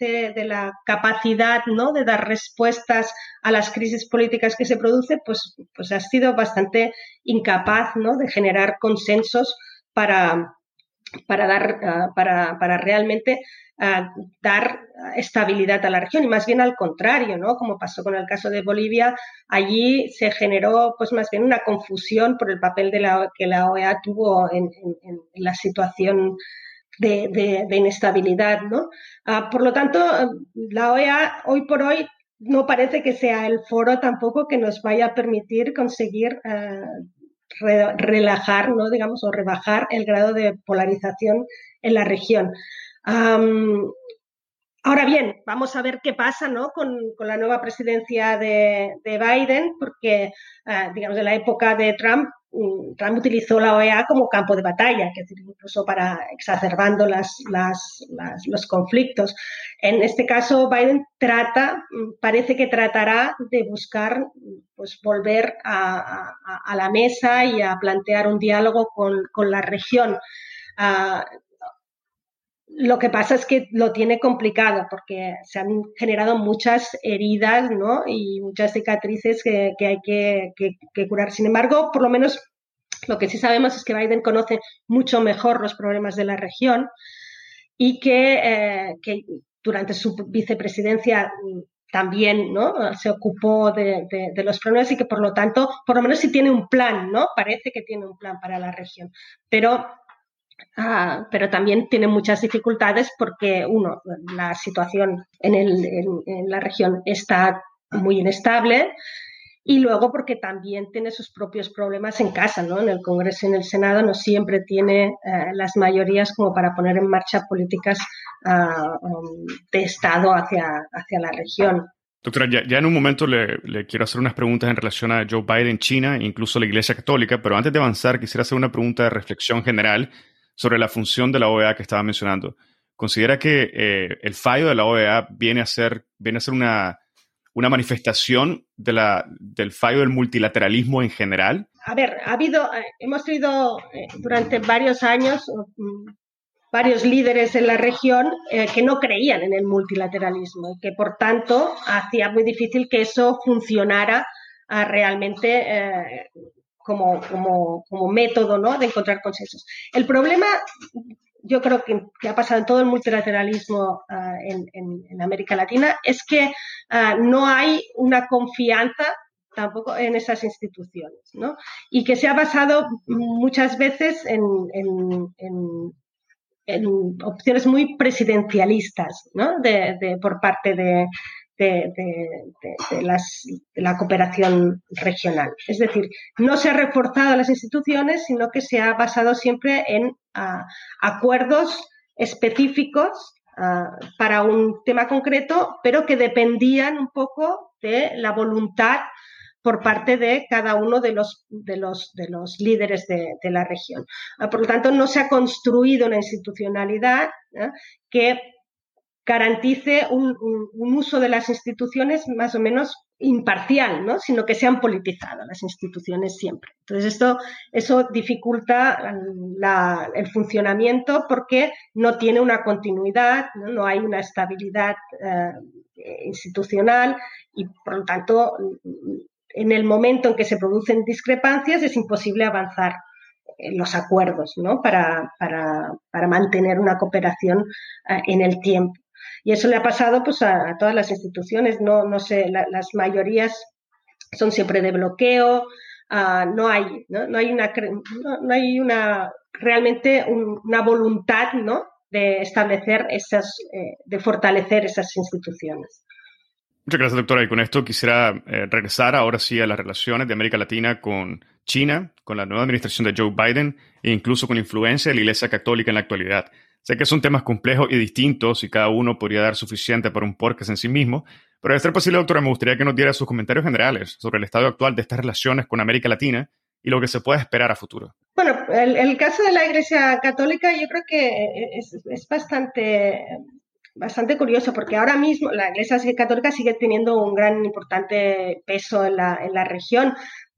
la capacidad ¿no? de dar respuestas a las crisis políticas que se producen, pues, pues ha sido bastante incapaz ¿no? de generar consensos para, para, dar, ah, para, para realmente dar estabilidad a la región y más bien al contrario, ¿no? Como pasó con el caso de Bolivia, allí se generó pues más bien una confusión por el papel de que la OEA tuvo en, la situación de, inestabilidad, ¿no? Ah, por lo tanto, la OEA hoy por hoy no parece que sea el foro tampoco que nos vaya a permitir conseguir relajar, ¿no? digamos, o rebajar el grado de polarización en la región ahora bien, vamos a ver qué pasa ¿no? con, la nueva presidencia de, Biden, porque, ah, digamos, en la época de Trump, Trump utilizó la OEA como campo de batalla, que incluso para exacerbando los conflictos. En este caso, Biden trata, parece que tratará de buscar pues, volver a, la mesa y a plantear un diálogo con, la región. Ah, lo que pasa es que lo tiene complicado porque se han generado muchas heridas ¿no? y muchas cicatrices que, hay que, curar. Sin embargo, por lo menos lo que sí sabemos es que Biden conoce mucho mejor los problemas de la región y que, eh, durante su vicepresidencia también ¿no? se ocupó de, de, los problemas y que por lo tanto, por lo menos sí tiene un plan, ¿no? Parece que tiene un plan para la región. Pero Ah, pero también tiene muchas dificultades porque, uno, la situación en, el, en, la región está muy inestable y luego porque también tiene sus propios problemas en casa, ¿no? En el Congreso y en el Senado no siempre tiene eh, las mayorías como para poner en marcha políticas ah, um, de Estado hacia, hacia la región. Doctora, ya, en un momento le, le, quiero hacer unas preguntas en relación a Joe Biden, China incluso la Iglesia Católica, pero antes de avanzar quisiera hacer una pregunta de reflexión general sobre la función de la OEA que estaba mencionando. ¿Considera que eh, el fallo de la OEA viene a ser, viene a ser una, una manifestación de la, del fallo del multilateralismo en general? A ver, ha habido, eh, hemos tenido eh, durante varios años mm, varios líderes en la región que no creían en el multilateralismo y que por tanto hacía muy difícil que eso funcionara ah, realmente como, como, como método ¿no? de encontrar consensos. El problema, yo creo que, que ha pasado en todo el multilateralismo uh, en, en, América Latina, es que uh, no hay una confianza tampoco en esas instituciones, ¿no? Y que se ha basado muchas veces en, en, en opciones muy presidencialistas, ¿no? De, por parte de, de, la cooperación regional. Es decir, no se ha reforzado las instituciones, sino que se ha basado siempre en acuerdos específicos para un tema concreto, pero que dependían un poco de la voluntad por parte de cada uno de los, de los, de los líderes de, la región. Por lo tanto, no se ha construido una institucionalidad que garantice un, uso de las instituciones más o menos imparcial, ¿no? sino que sean politizadas las instituciones siempre. Entonces, esto, eso dificulta el funcionamiento porque no tiene una continuidad, no, hay una estabilidad eh, institucional y, por lo tanto, en el momento en que se producen discrepancias es imposible avanzar los acuerdos para, para, para mantener una cooperación eh, en el tiempo. Y eso le ha pasado pues, a, todas las instituciones, no, no sé, las mayorías son siempre de bloqueo, ah, no hay, ¿no? hay una, no, hay una realmente una voluntad, ¿no? de establecer esas, eh, de fortalecer esas instituciones. Muchas gracias, doctora. Y con esto quisiera eh, regresar ahora sí a las relaciones de América Latina con China, con la nueva administración de Joe Biden e incluso con la influencia de la Iglesia Católica en la actualidad. Sé que son temas complejos y distintos y cada uno podría dar suficiente para un podcast en sí mismo, pero de ser posible, doctora, me gustaría que nos diera sus comentarios generales sobre el estado actual de estas relaciones con América Latina y lo que se puede esperar a futuro. Bueno, el, caso de la Iglesia Católica yo creo que es, bastante bastante curioso porque ahora mismo la Iglesia Católica sigue teniendo un gran importante peso en la, en la región,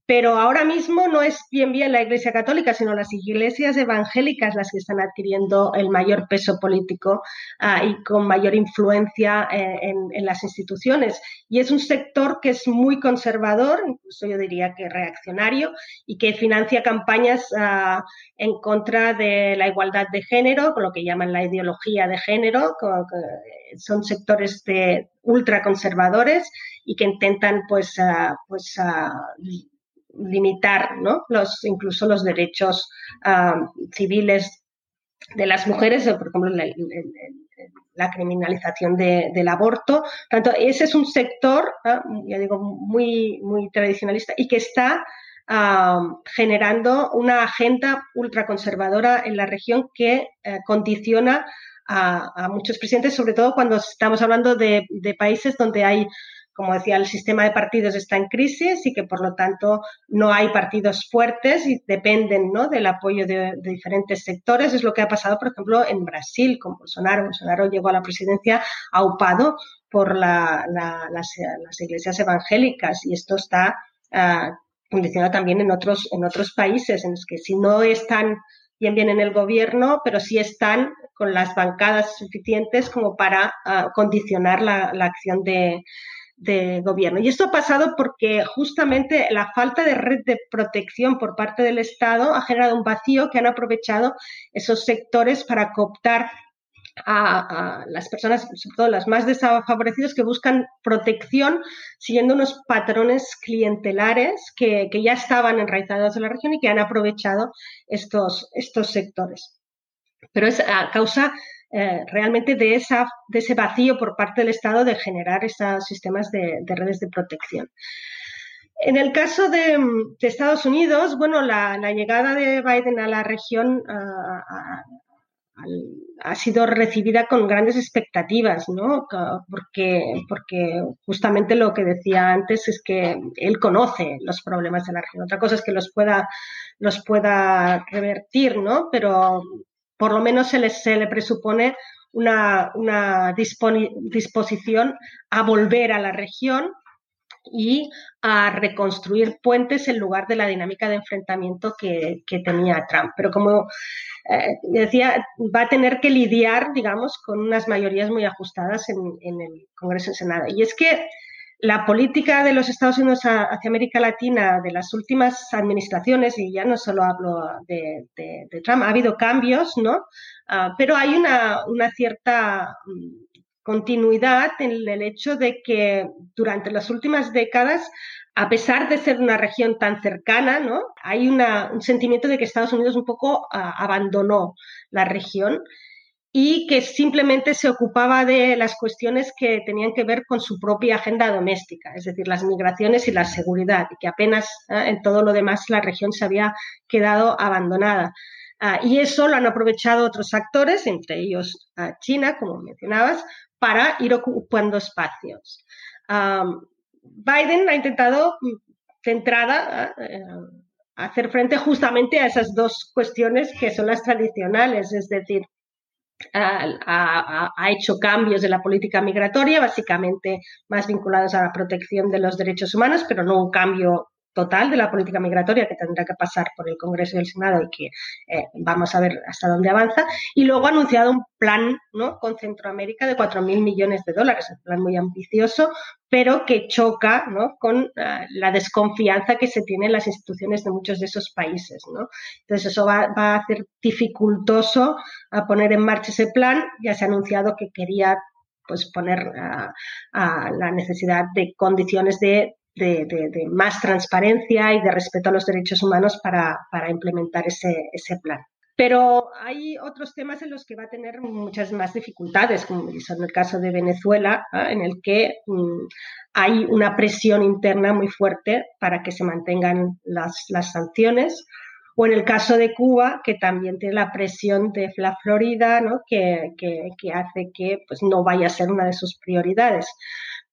pero ahora mismo no es bien bien la Iglesia Católica, sino las iglesias evangélicas las que están adquiriendo el mayor peso político ah, y con mayor influencia eh, en, las instituciones. Y es un sector que es muy conservador, incluso yo diría que reaccionario, y que financia campañas ah, en contra de la igualdad de género, con lo que llaman la ideología de género. son sectores de ultraconservadores y que intentan pues, ah, pues limitar ¿no? los, incluso los derechos ah, civiles de las mujeres, por ejemplo, la, criminalización del aborto. Tanto, ese es un sector, ya digo, muy, muy tradicionalista y que está ah, generando una agenda ultraconservadora en la región que eh, condiciona a, muchos presidentes, sobre todo cuando estamos hablando de países donde hay como decía, el sistema de partidos está en crisis y que por lo tanto no hay partidos fuertes y dependen ¿no? del apoyo de, diferentes sectores. Es lo que ha pasado, por ejemplo, en Brasil con Bolsonaro. Bolsonaro llegó a la presidencia aupado por las, iglesias evangélicas y esto está uh, condicionado también en otros, en otros países en los que si no están bien bien en el gobierno, pero sí están con las bancadas suficientes como para ah, condicionar la acción de, de gobierno. Y esto ha pasado porque justamente la falta de red de protección por parte del Estado ha generado un vacío que han aprovechado esos sectores para cooptar a, las personas, sobre todo las más desfavorecidas, que buscan protección siguiendo unos patrones clientelares que, que, ya estaban enraizados en la región y que han aprovechado estos, estos sectores. Pero es a causa eh, realmente de, esa, de ese vacío por parte del Estado de generar esos sistemas de, redes de protección. En el caso de, Estados Unidos, bueno, la, llegada de Biden a la región ha sido recibida con grandes expectativas, ¿no? Porque, porque justamente lo que decía antes es que él conoce los problemas de la región. Otra cosa es que los pueda, los pueda revertir, ¿no? Pero por lo menos se le, se le presupone una, disposición a volver a la región y a reconstruir puentes en lugar de la dinámica de enfrentamiento que, tenía Trump. Pero como eh, decía, va a tener que lidiar, digamos, con unas mayorías muy ajustadas en, en el Congreso y Senado. Y es que la política de los Estados Unidos hacia América Latina de las últimas administraciones, y ya no solo hablo de, Trump, ha habido cambios, ¿no? Ah, pero hay una, cierta mm, continuidad en el hecho de que durante las últimas décadas a pesar de ser una región tan cercana, ¿no? Hay un sentimiento de que Estados Unidos un poco ah, abandonó la región y que simplemente se ocupaba de las cuestiones que tenían que ver con su propia agenda doméstica, es decir, las migraciones y la seguridad, y que apenas ¿eh? en todo lo demás la región se había quedado abandonada. Ah, y eso lo han aprovechado otros actores, entre ellos China, como mencionabas, para ir ocupando espacios. Biden ha intentado, de entrada, eh, hacer frente justamente a esas dos cuestiones que son las tradicionales, es decir, ha, hecho cambios de la política migratoria, básicamente más vinculados a la protección de los derechos humanos, pero no un cambio total de la política migratoria que tendrá que pasar por el Congreso y el Senado y que eh, vamos a ver hasta dónde avanza. Y luego ha anunciado un plan ¿no? con Centroamérica de 4.000 millones de dólares, un plan muy ambicioso, pero que choca con eh, la desconfianza que se tiene en las instituciones de muchos de esos países. Entonces eso va, va a hacer dificultoso a poner en marcha ese plan. Ya se ha anunciado que quería pues poner a, la necesidad de condiciones de, más transparencia y de respeto a los derechos humanos para, implementar ese, plan. Pero hay otros temas en los que va a tener muchas más dificultades, como en el caso de Venezuela, en el que mm, hay una presión interna muy fuerte para que se mantengan las, las sanciones o en el caso de Cuba, que también tiene la presión de la Florida, ¿no? que, hace que pues, no vaya a ser una de sus prioridades.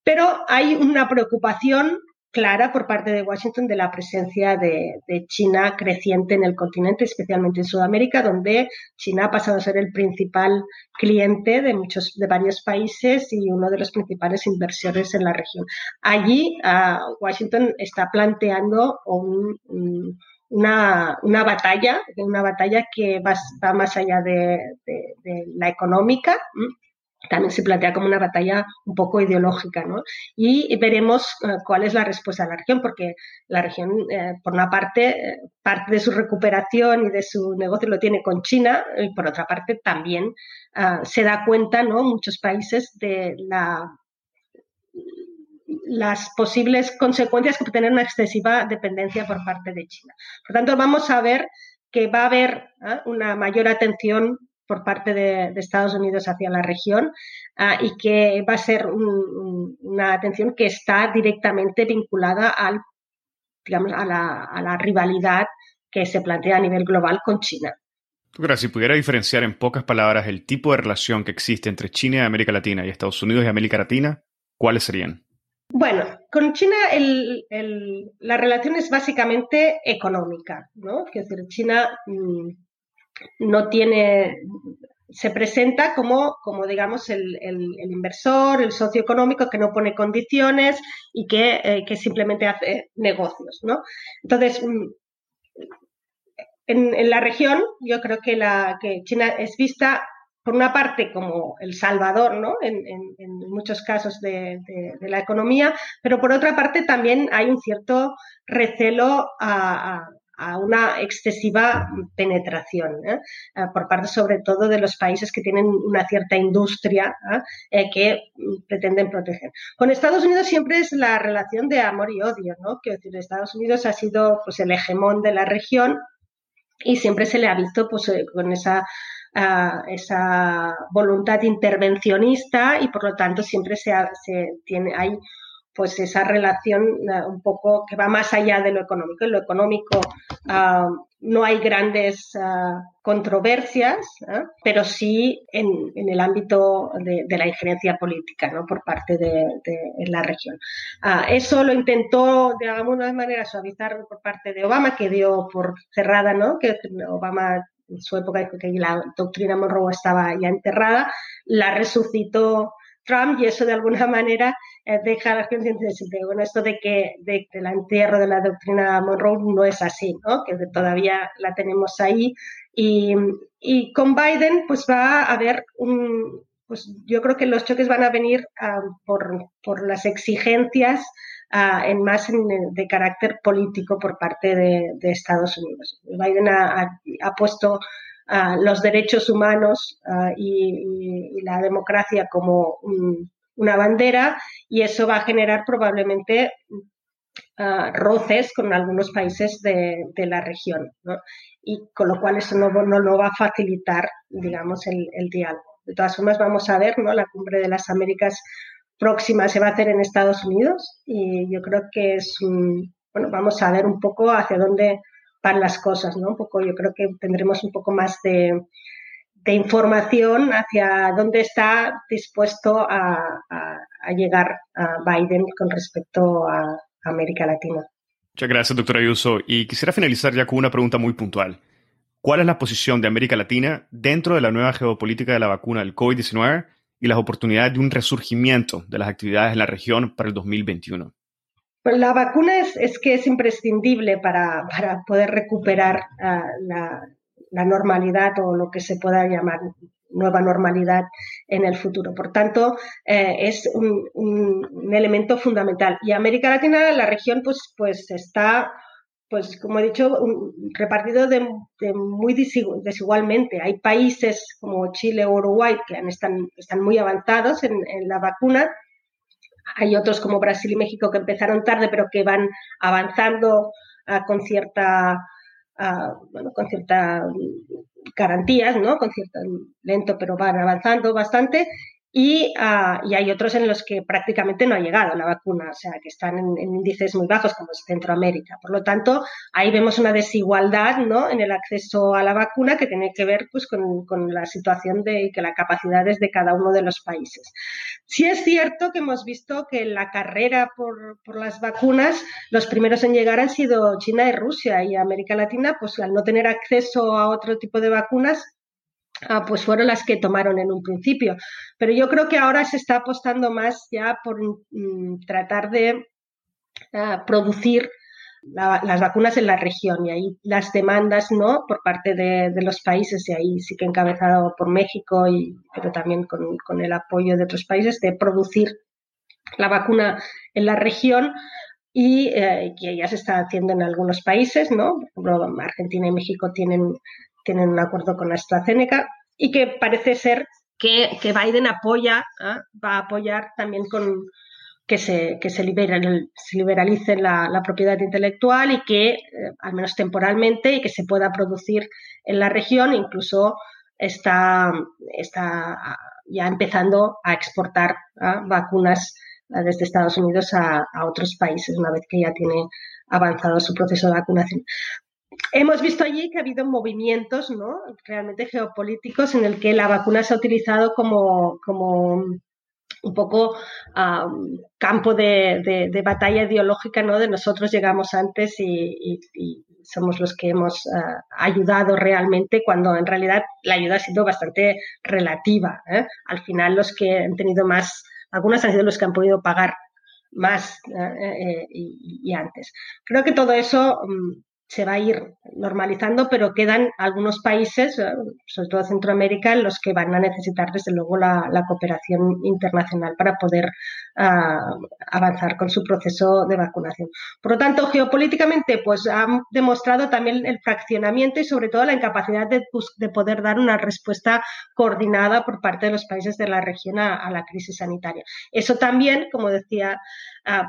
Pero hay una preocupación clara por parte de Washington de la presencia de, China creciente en el continente, especialmente en Sudamérica, donde China ha pasado a ser el principal cliente de muchos, de varios países y uno de los principales inversores en la región. Allí, uh, Washington está planteando un una, una batalla, una batalla que va, más allá de, la económica. También se plantea como una batalla un poco ideológica, ¿no? Y veremos eh, cuál es la respuesta de la región, porque la región, eh, por una parte, eh, parte de su recuperación y de su negocio lo tiene con China, y por otra parte también se da cuenta, ¿no? Muchos países de la las posibles consecuencias que puede tener una excesiva dependencia por parte de China. Por tanto, vamos a ver que va a haber ¿eh? una mayor atención por parte de, Estados Unidos hacia la región ¿eh? y que va a ser una atención que está directamente vinculada al, digamos, a, la, rivalidad que se plantea a nivel global con China. si pudiera diferenciar en pocas palabras el tipo de relación que existe entre China y América Latina y Estados Unidos y América Latina, ¿cuáles serían? Bueno, con China la relación es básicamente económica, ¿no? Es decir, China mm, no tiene, se presenta como, como digamos, el, inversor, el socio económico que no pone condiciones y que, eh, simplemente hace negocios, ¿no? Entonces, mm, en, la región, yo creo que, la, que China es vista por una parte como el salvador, ¿no? En, muchos casos de, la economía, pero por otra parte también hay un cierto recelo a, una excesiva penetración ¿eh? por parte sobre todo de los países que tienen una cierta industria ¿eh? Eh, que pretenden proteger. Con Estados Unidos siempre es la relación de amor y odio, ¿no? Que decir, Estados Unidos ha sido pues el hegemón de la región y siempre se le ha visto pues con esa esa voluntad intervencionista y por lo tanto siempre se, tiene, hay pues esa relación eh, un poco que va más allá de lo económico. En lo económico ah, no hay grandes ah, controversias, ¿eh? pero sí en, el ámbito de, la injerencia política ¿no? por parte de, la región. Ah, eso lo intentó de alguna manera suavizar por parte de Obama, que dio por cerrada, ¿no? que Obama en su época que la doctrina Monroe estaba ya enterrada, la resucitó Trump y eso de alguna (laughs) manera eh, deja a la gente de, bueno, esto de que, de el entierro de la doctrina Monroe no es así, ¿no? que todavía la tenemos ahí. Y, y, con Biden pues va a haber un, pues yo creo que los choques van a venir ah, por, por las exigencias en más de carácter político por parte de, Estados Unidos. Biden ha, puesto los derechos humanos y, la democracia como una bandera y eso va a generar probablemente roces con algunos países de, la región, y con lo cual eso no, no, va a facilitar, digamos, el, el, diálogo. De todas formas, vamos a ver, ¿no? La cumbre de las Américas próxima se va a hacer en Estados Unidos y yo creo que es un, bueno, vamos a ver un poco hacia dónde van las cosas, ¿no? Un poco, yo creo que tendremos un poco más de, información hacia dónde está dispuesto a, llegar a Biden con respecto a América Latina. Muchas gracias, doctora Ayuso. Y quisiera finalizar ya con una pregunta muy puntual. ¿Cuál es la posición de América Latina dentro de la nueva geopolítica de la vacuna del COVID-19 y las oportunidades de un resurgimiento de las actividades en la región para el 2021? Pues la vacuna es, que es imprescindible para, poder recuperar ah, la, normalidad o lo que se pueda llamar nueva normalidad en el futuro. Por tanto, eh, es un, elemento fundamental. Y América Latina, la región, pues, pues está pues como he dicho, repartido de, muy desigualmente. Hay países como Chile o Uruguay que están, están muy avanzados en, la vacuna. Hay otros como Brasil y México que empezaron tarde, pero que van avanzando ah, con cierta, ah, bueno, con cierta garantías, ¿no? Con cierto lento, pero van avanzando bastante. Ah, y, hay otros en los que prácticamente no ha llegado la vacuna, o sea, que están en, índices muy bajos, como es Centroamérica. Por lo tanto, ahí vemos una desigualdad ¿no? en el acceso a la vacuna que tiene que ver pues, con, la situación de y que las capacidades de cada uno de los países. Sí es cierto que hemos visto que en la carrera por, por las vacunas, los primeros en llegar han sido China y Rusia, y América Latina, pues al no tener acceso a otro tipo de vacunas, Ah, pues fueron las que tomaron en un principio. Pero yo creo que ahora se está apostando más ya por mm, tratar de ah, producir las vacunas en la región y ahí las demandas no por parte de, los países y ahí sí que encabezado por México y pero también con, el apoyo de otros países de producir la vacuna en la región y eh, que ya se está haciendo en algunos países, ¿no? Por ejemplo, Argentina y México tienen tienen un acuerdo con AstraZeneca y que parece ser que, Biden apoya, ¿ah? va a apoyar también con que se, que se, se liberalice la, propiedad intelectual y que, eh, al menos temporalmente, y que se pueda producir en la región, incluso está, está ya empezando a exportar ¿ah? vacunas desde Estados Unidos a, a, otros países una vez que ya tiene avanzado su proceso de vacunación hemos visto allí que ha habido movimientos ¿no? realmente geopolíticos en el que la vacuna se ha utilizado como, como un poco campo de, batalla ideológica, ¿no? De nosotros llegamos antes y, somos los que hemos ah, ayudado realmente, cuando en realidad la ayuda ha sido bastante relativa. ¿eh? Al final los que han tenido más, algunas han sido los que han podido pagar más ¿eh? Eh, y, antes. Creo que todo eso mm, se va a ir normalizando, pero quedan algunos países, eh, sobre todo Centroamérica, en los que van a necesitar desde luego la, cooperación internacional para poder ah, avanzar con su proceso de vacunación. Por lo tanto, geopolíticamente, pues ha demostrado también el fraccionamiento y sobre todo la incapacidad de, poder dar una respuesta coordinada por parte de los países de la región a la crisis sanitaria. Eso también, como decía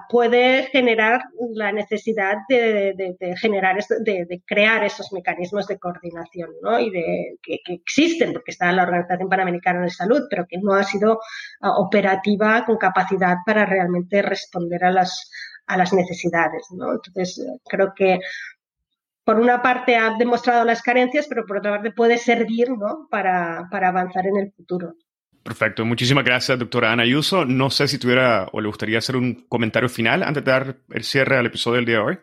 puede generar la necesidad de, generar de, crear esos mecanismos de coordinación ¿no? y de que, existen porque está la Organización Panamericana de Salud pero que no ha sido ah, operativa con capacidad para realmente responder a las necesidades entonces creo que por una parte ha demostrado las carencias, pero por otra parte puede servir ¿no? para avanzar en el futuro. Perfecto. Muchísimas gracias, doctora Ana Ayuso. No sé si tuviera o le gustaría hacer un comentario final antes de dar el cierre al episodio del día de hoy.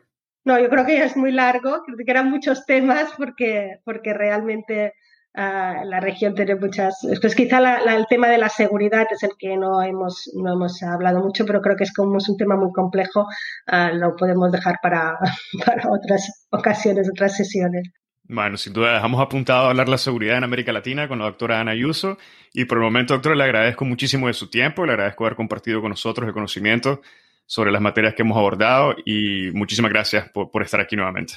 No, yo creo que ya es muy largo, creo que eran muchos temas porque, porque realmente ah, la región tiene muchas... Pues quizá el tema de la seguridad es el que no hemos, no hemos hablado mucho, pero creo que es como es un tema muy complejo, uh, lo podemos dejar para, (laughs) para otras ocasiones, otras sesiones. Bueno, sin duda dejamos apuntado a hablar de la seguridad en América Latina con la doctora Ana Ayuso. Y por el momento, doctora, le agradezco muchísimo de su tiempo, le agradezco haber compartido con nosotros el conocimiento sobre las materias que hemos abordado y muchísimas gracias por, por estar aquí nuevamente.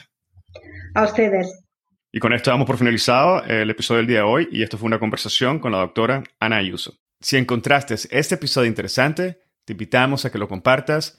A ustedes. Y con esto damos por finalizado el episodio del día de hoy y esto fue una conversación con la doctora Ana Ayuso. Si encontraste este episodio interesante, te invitamos a que lo compartas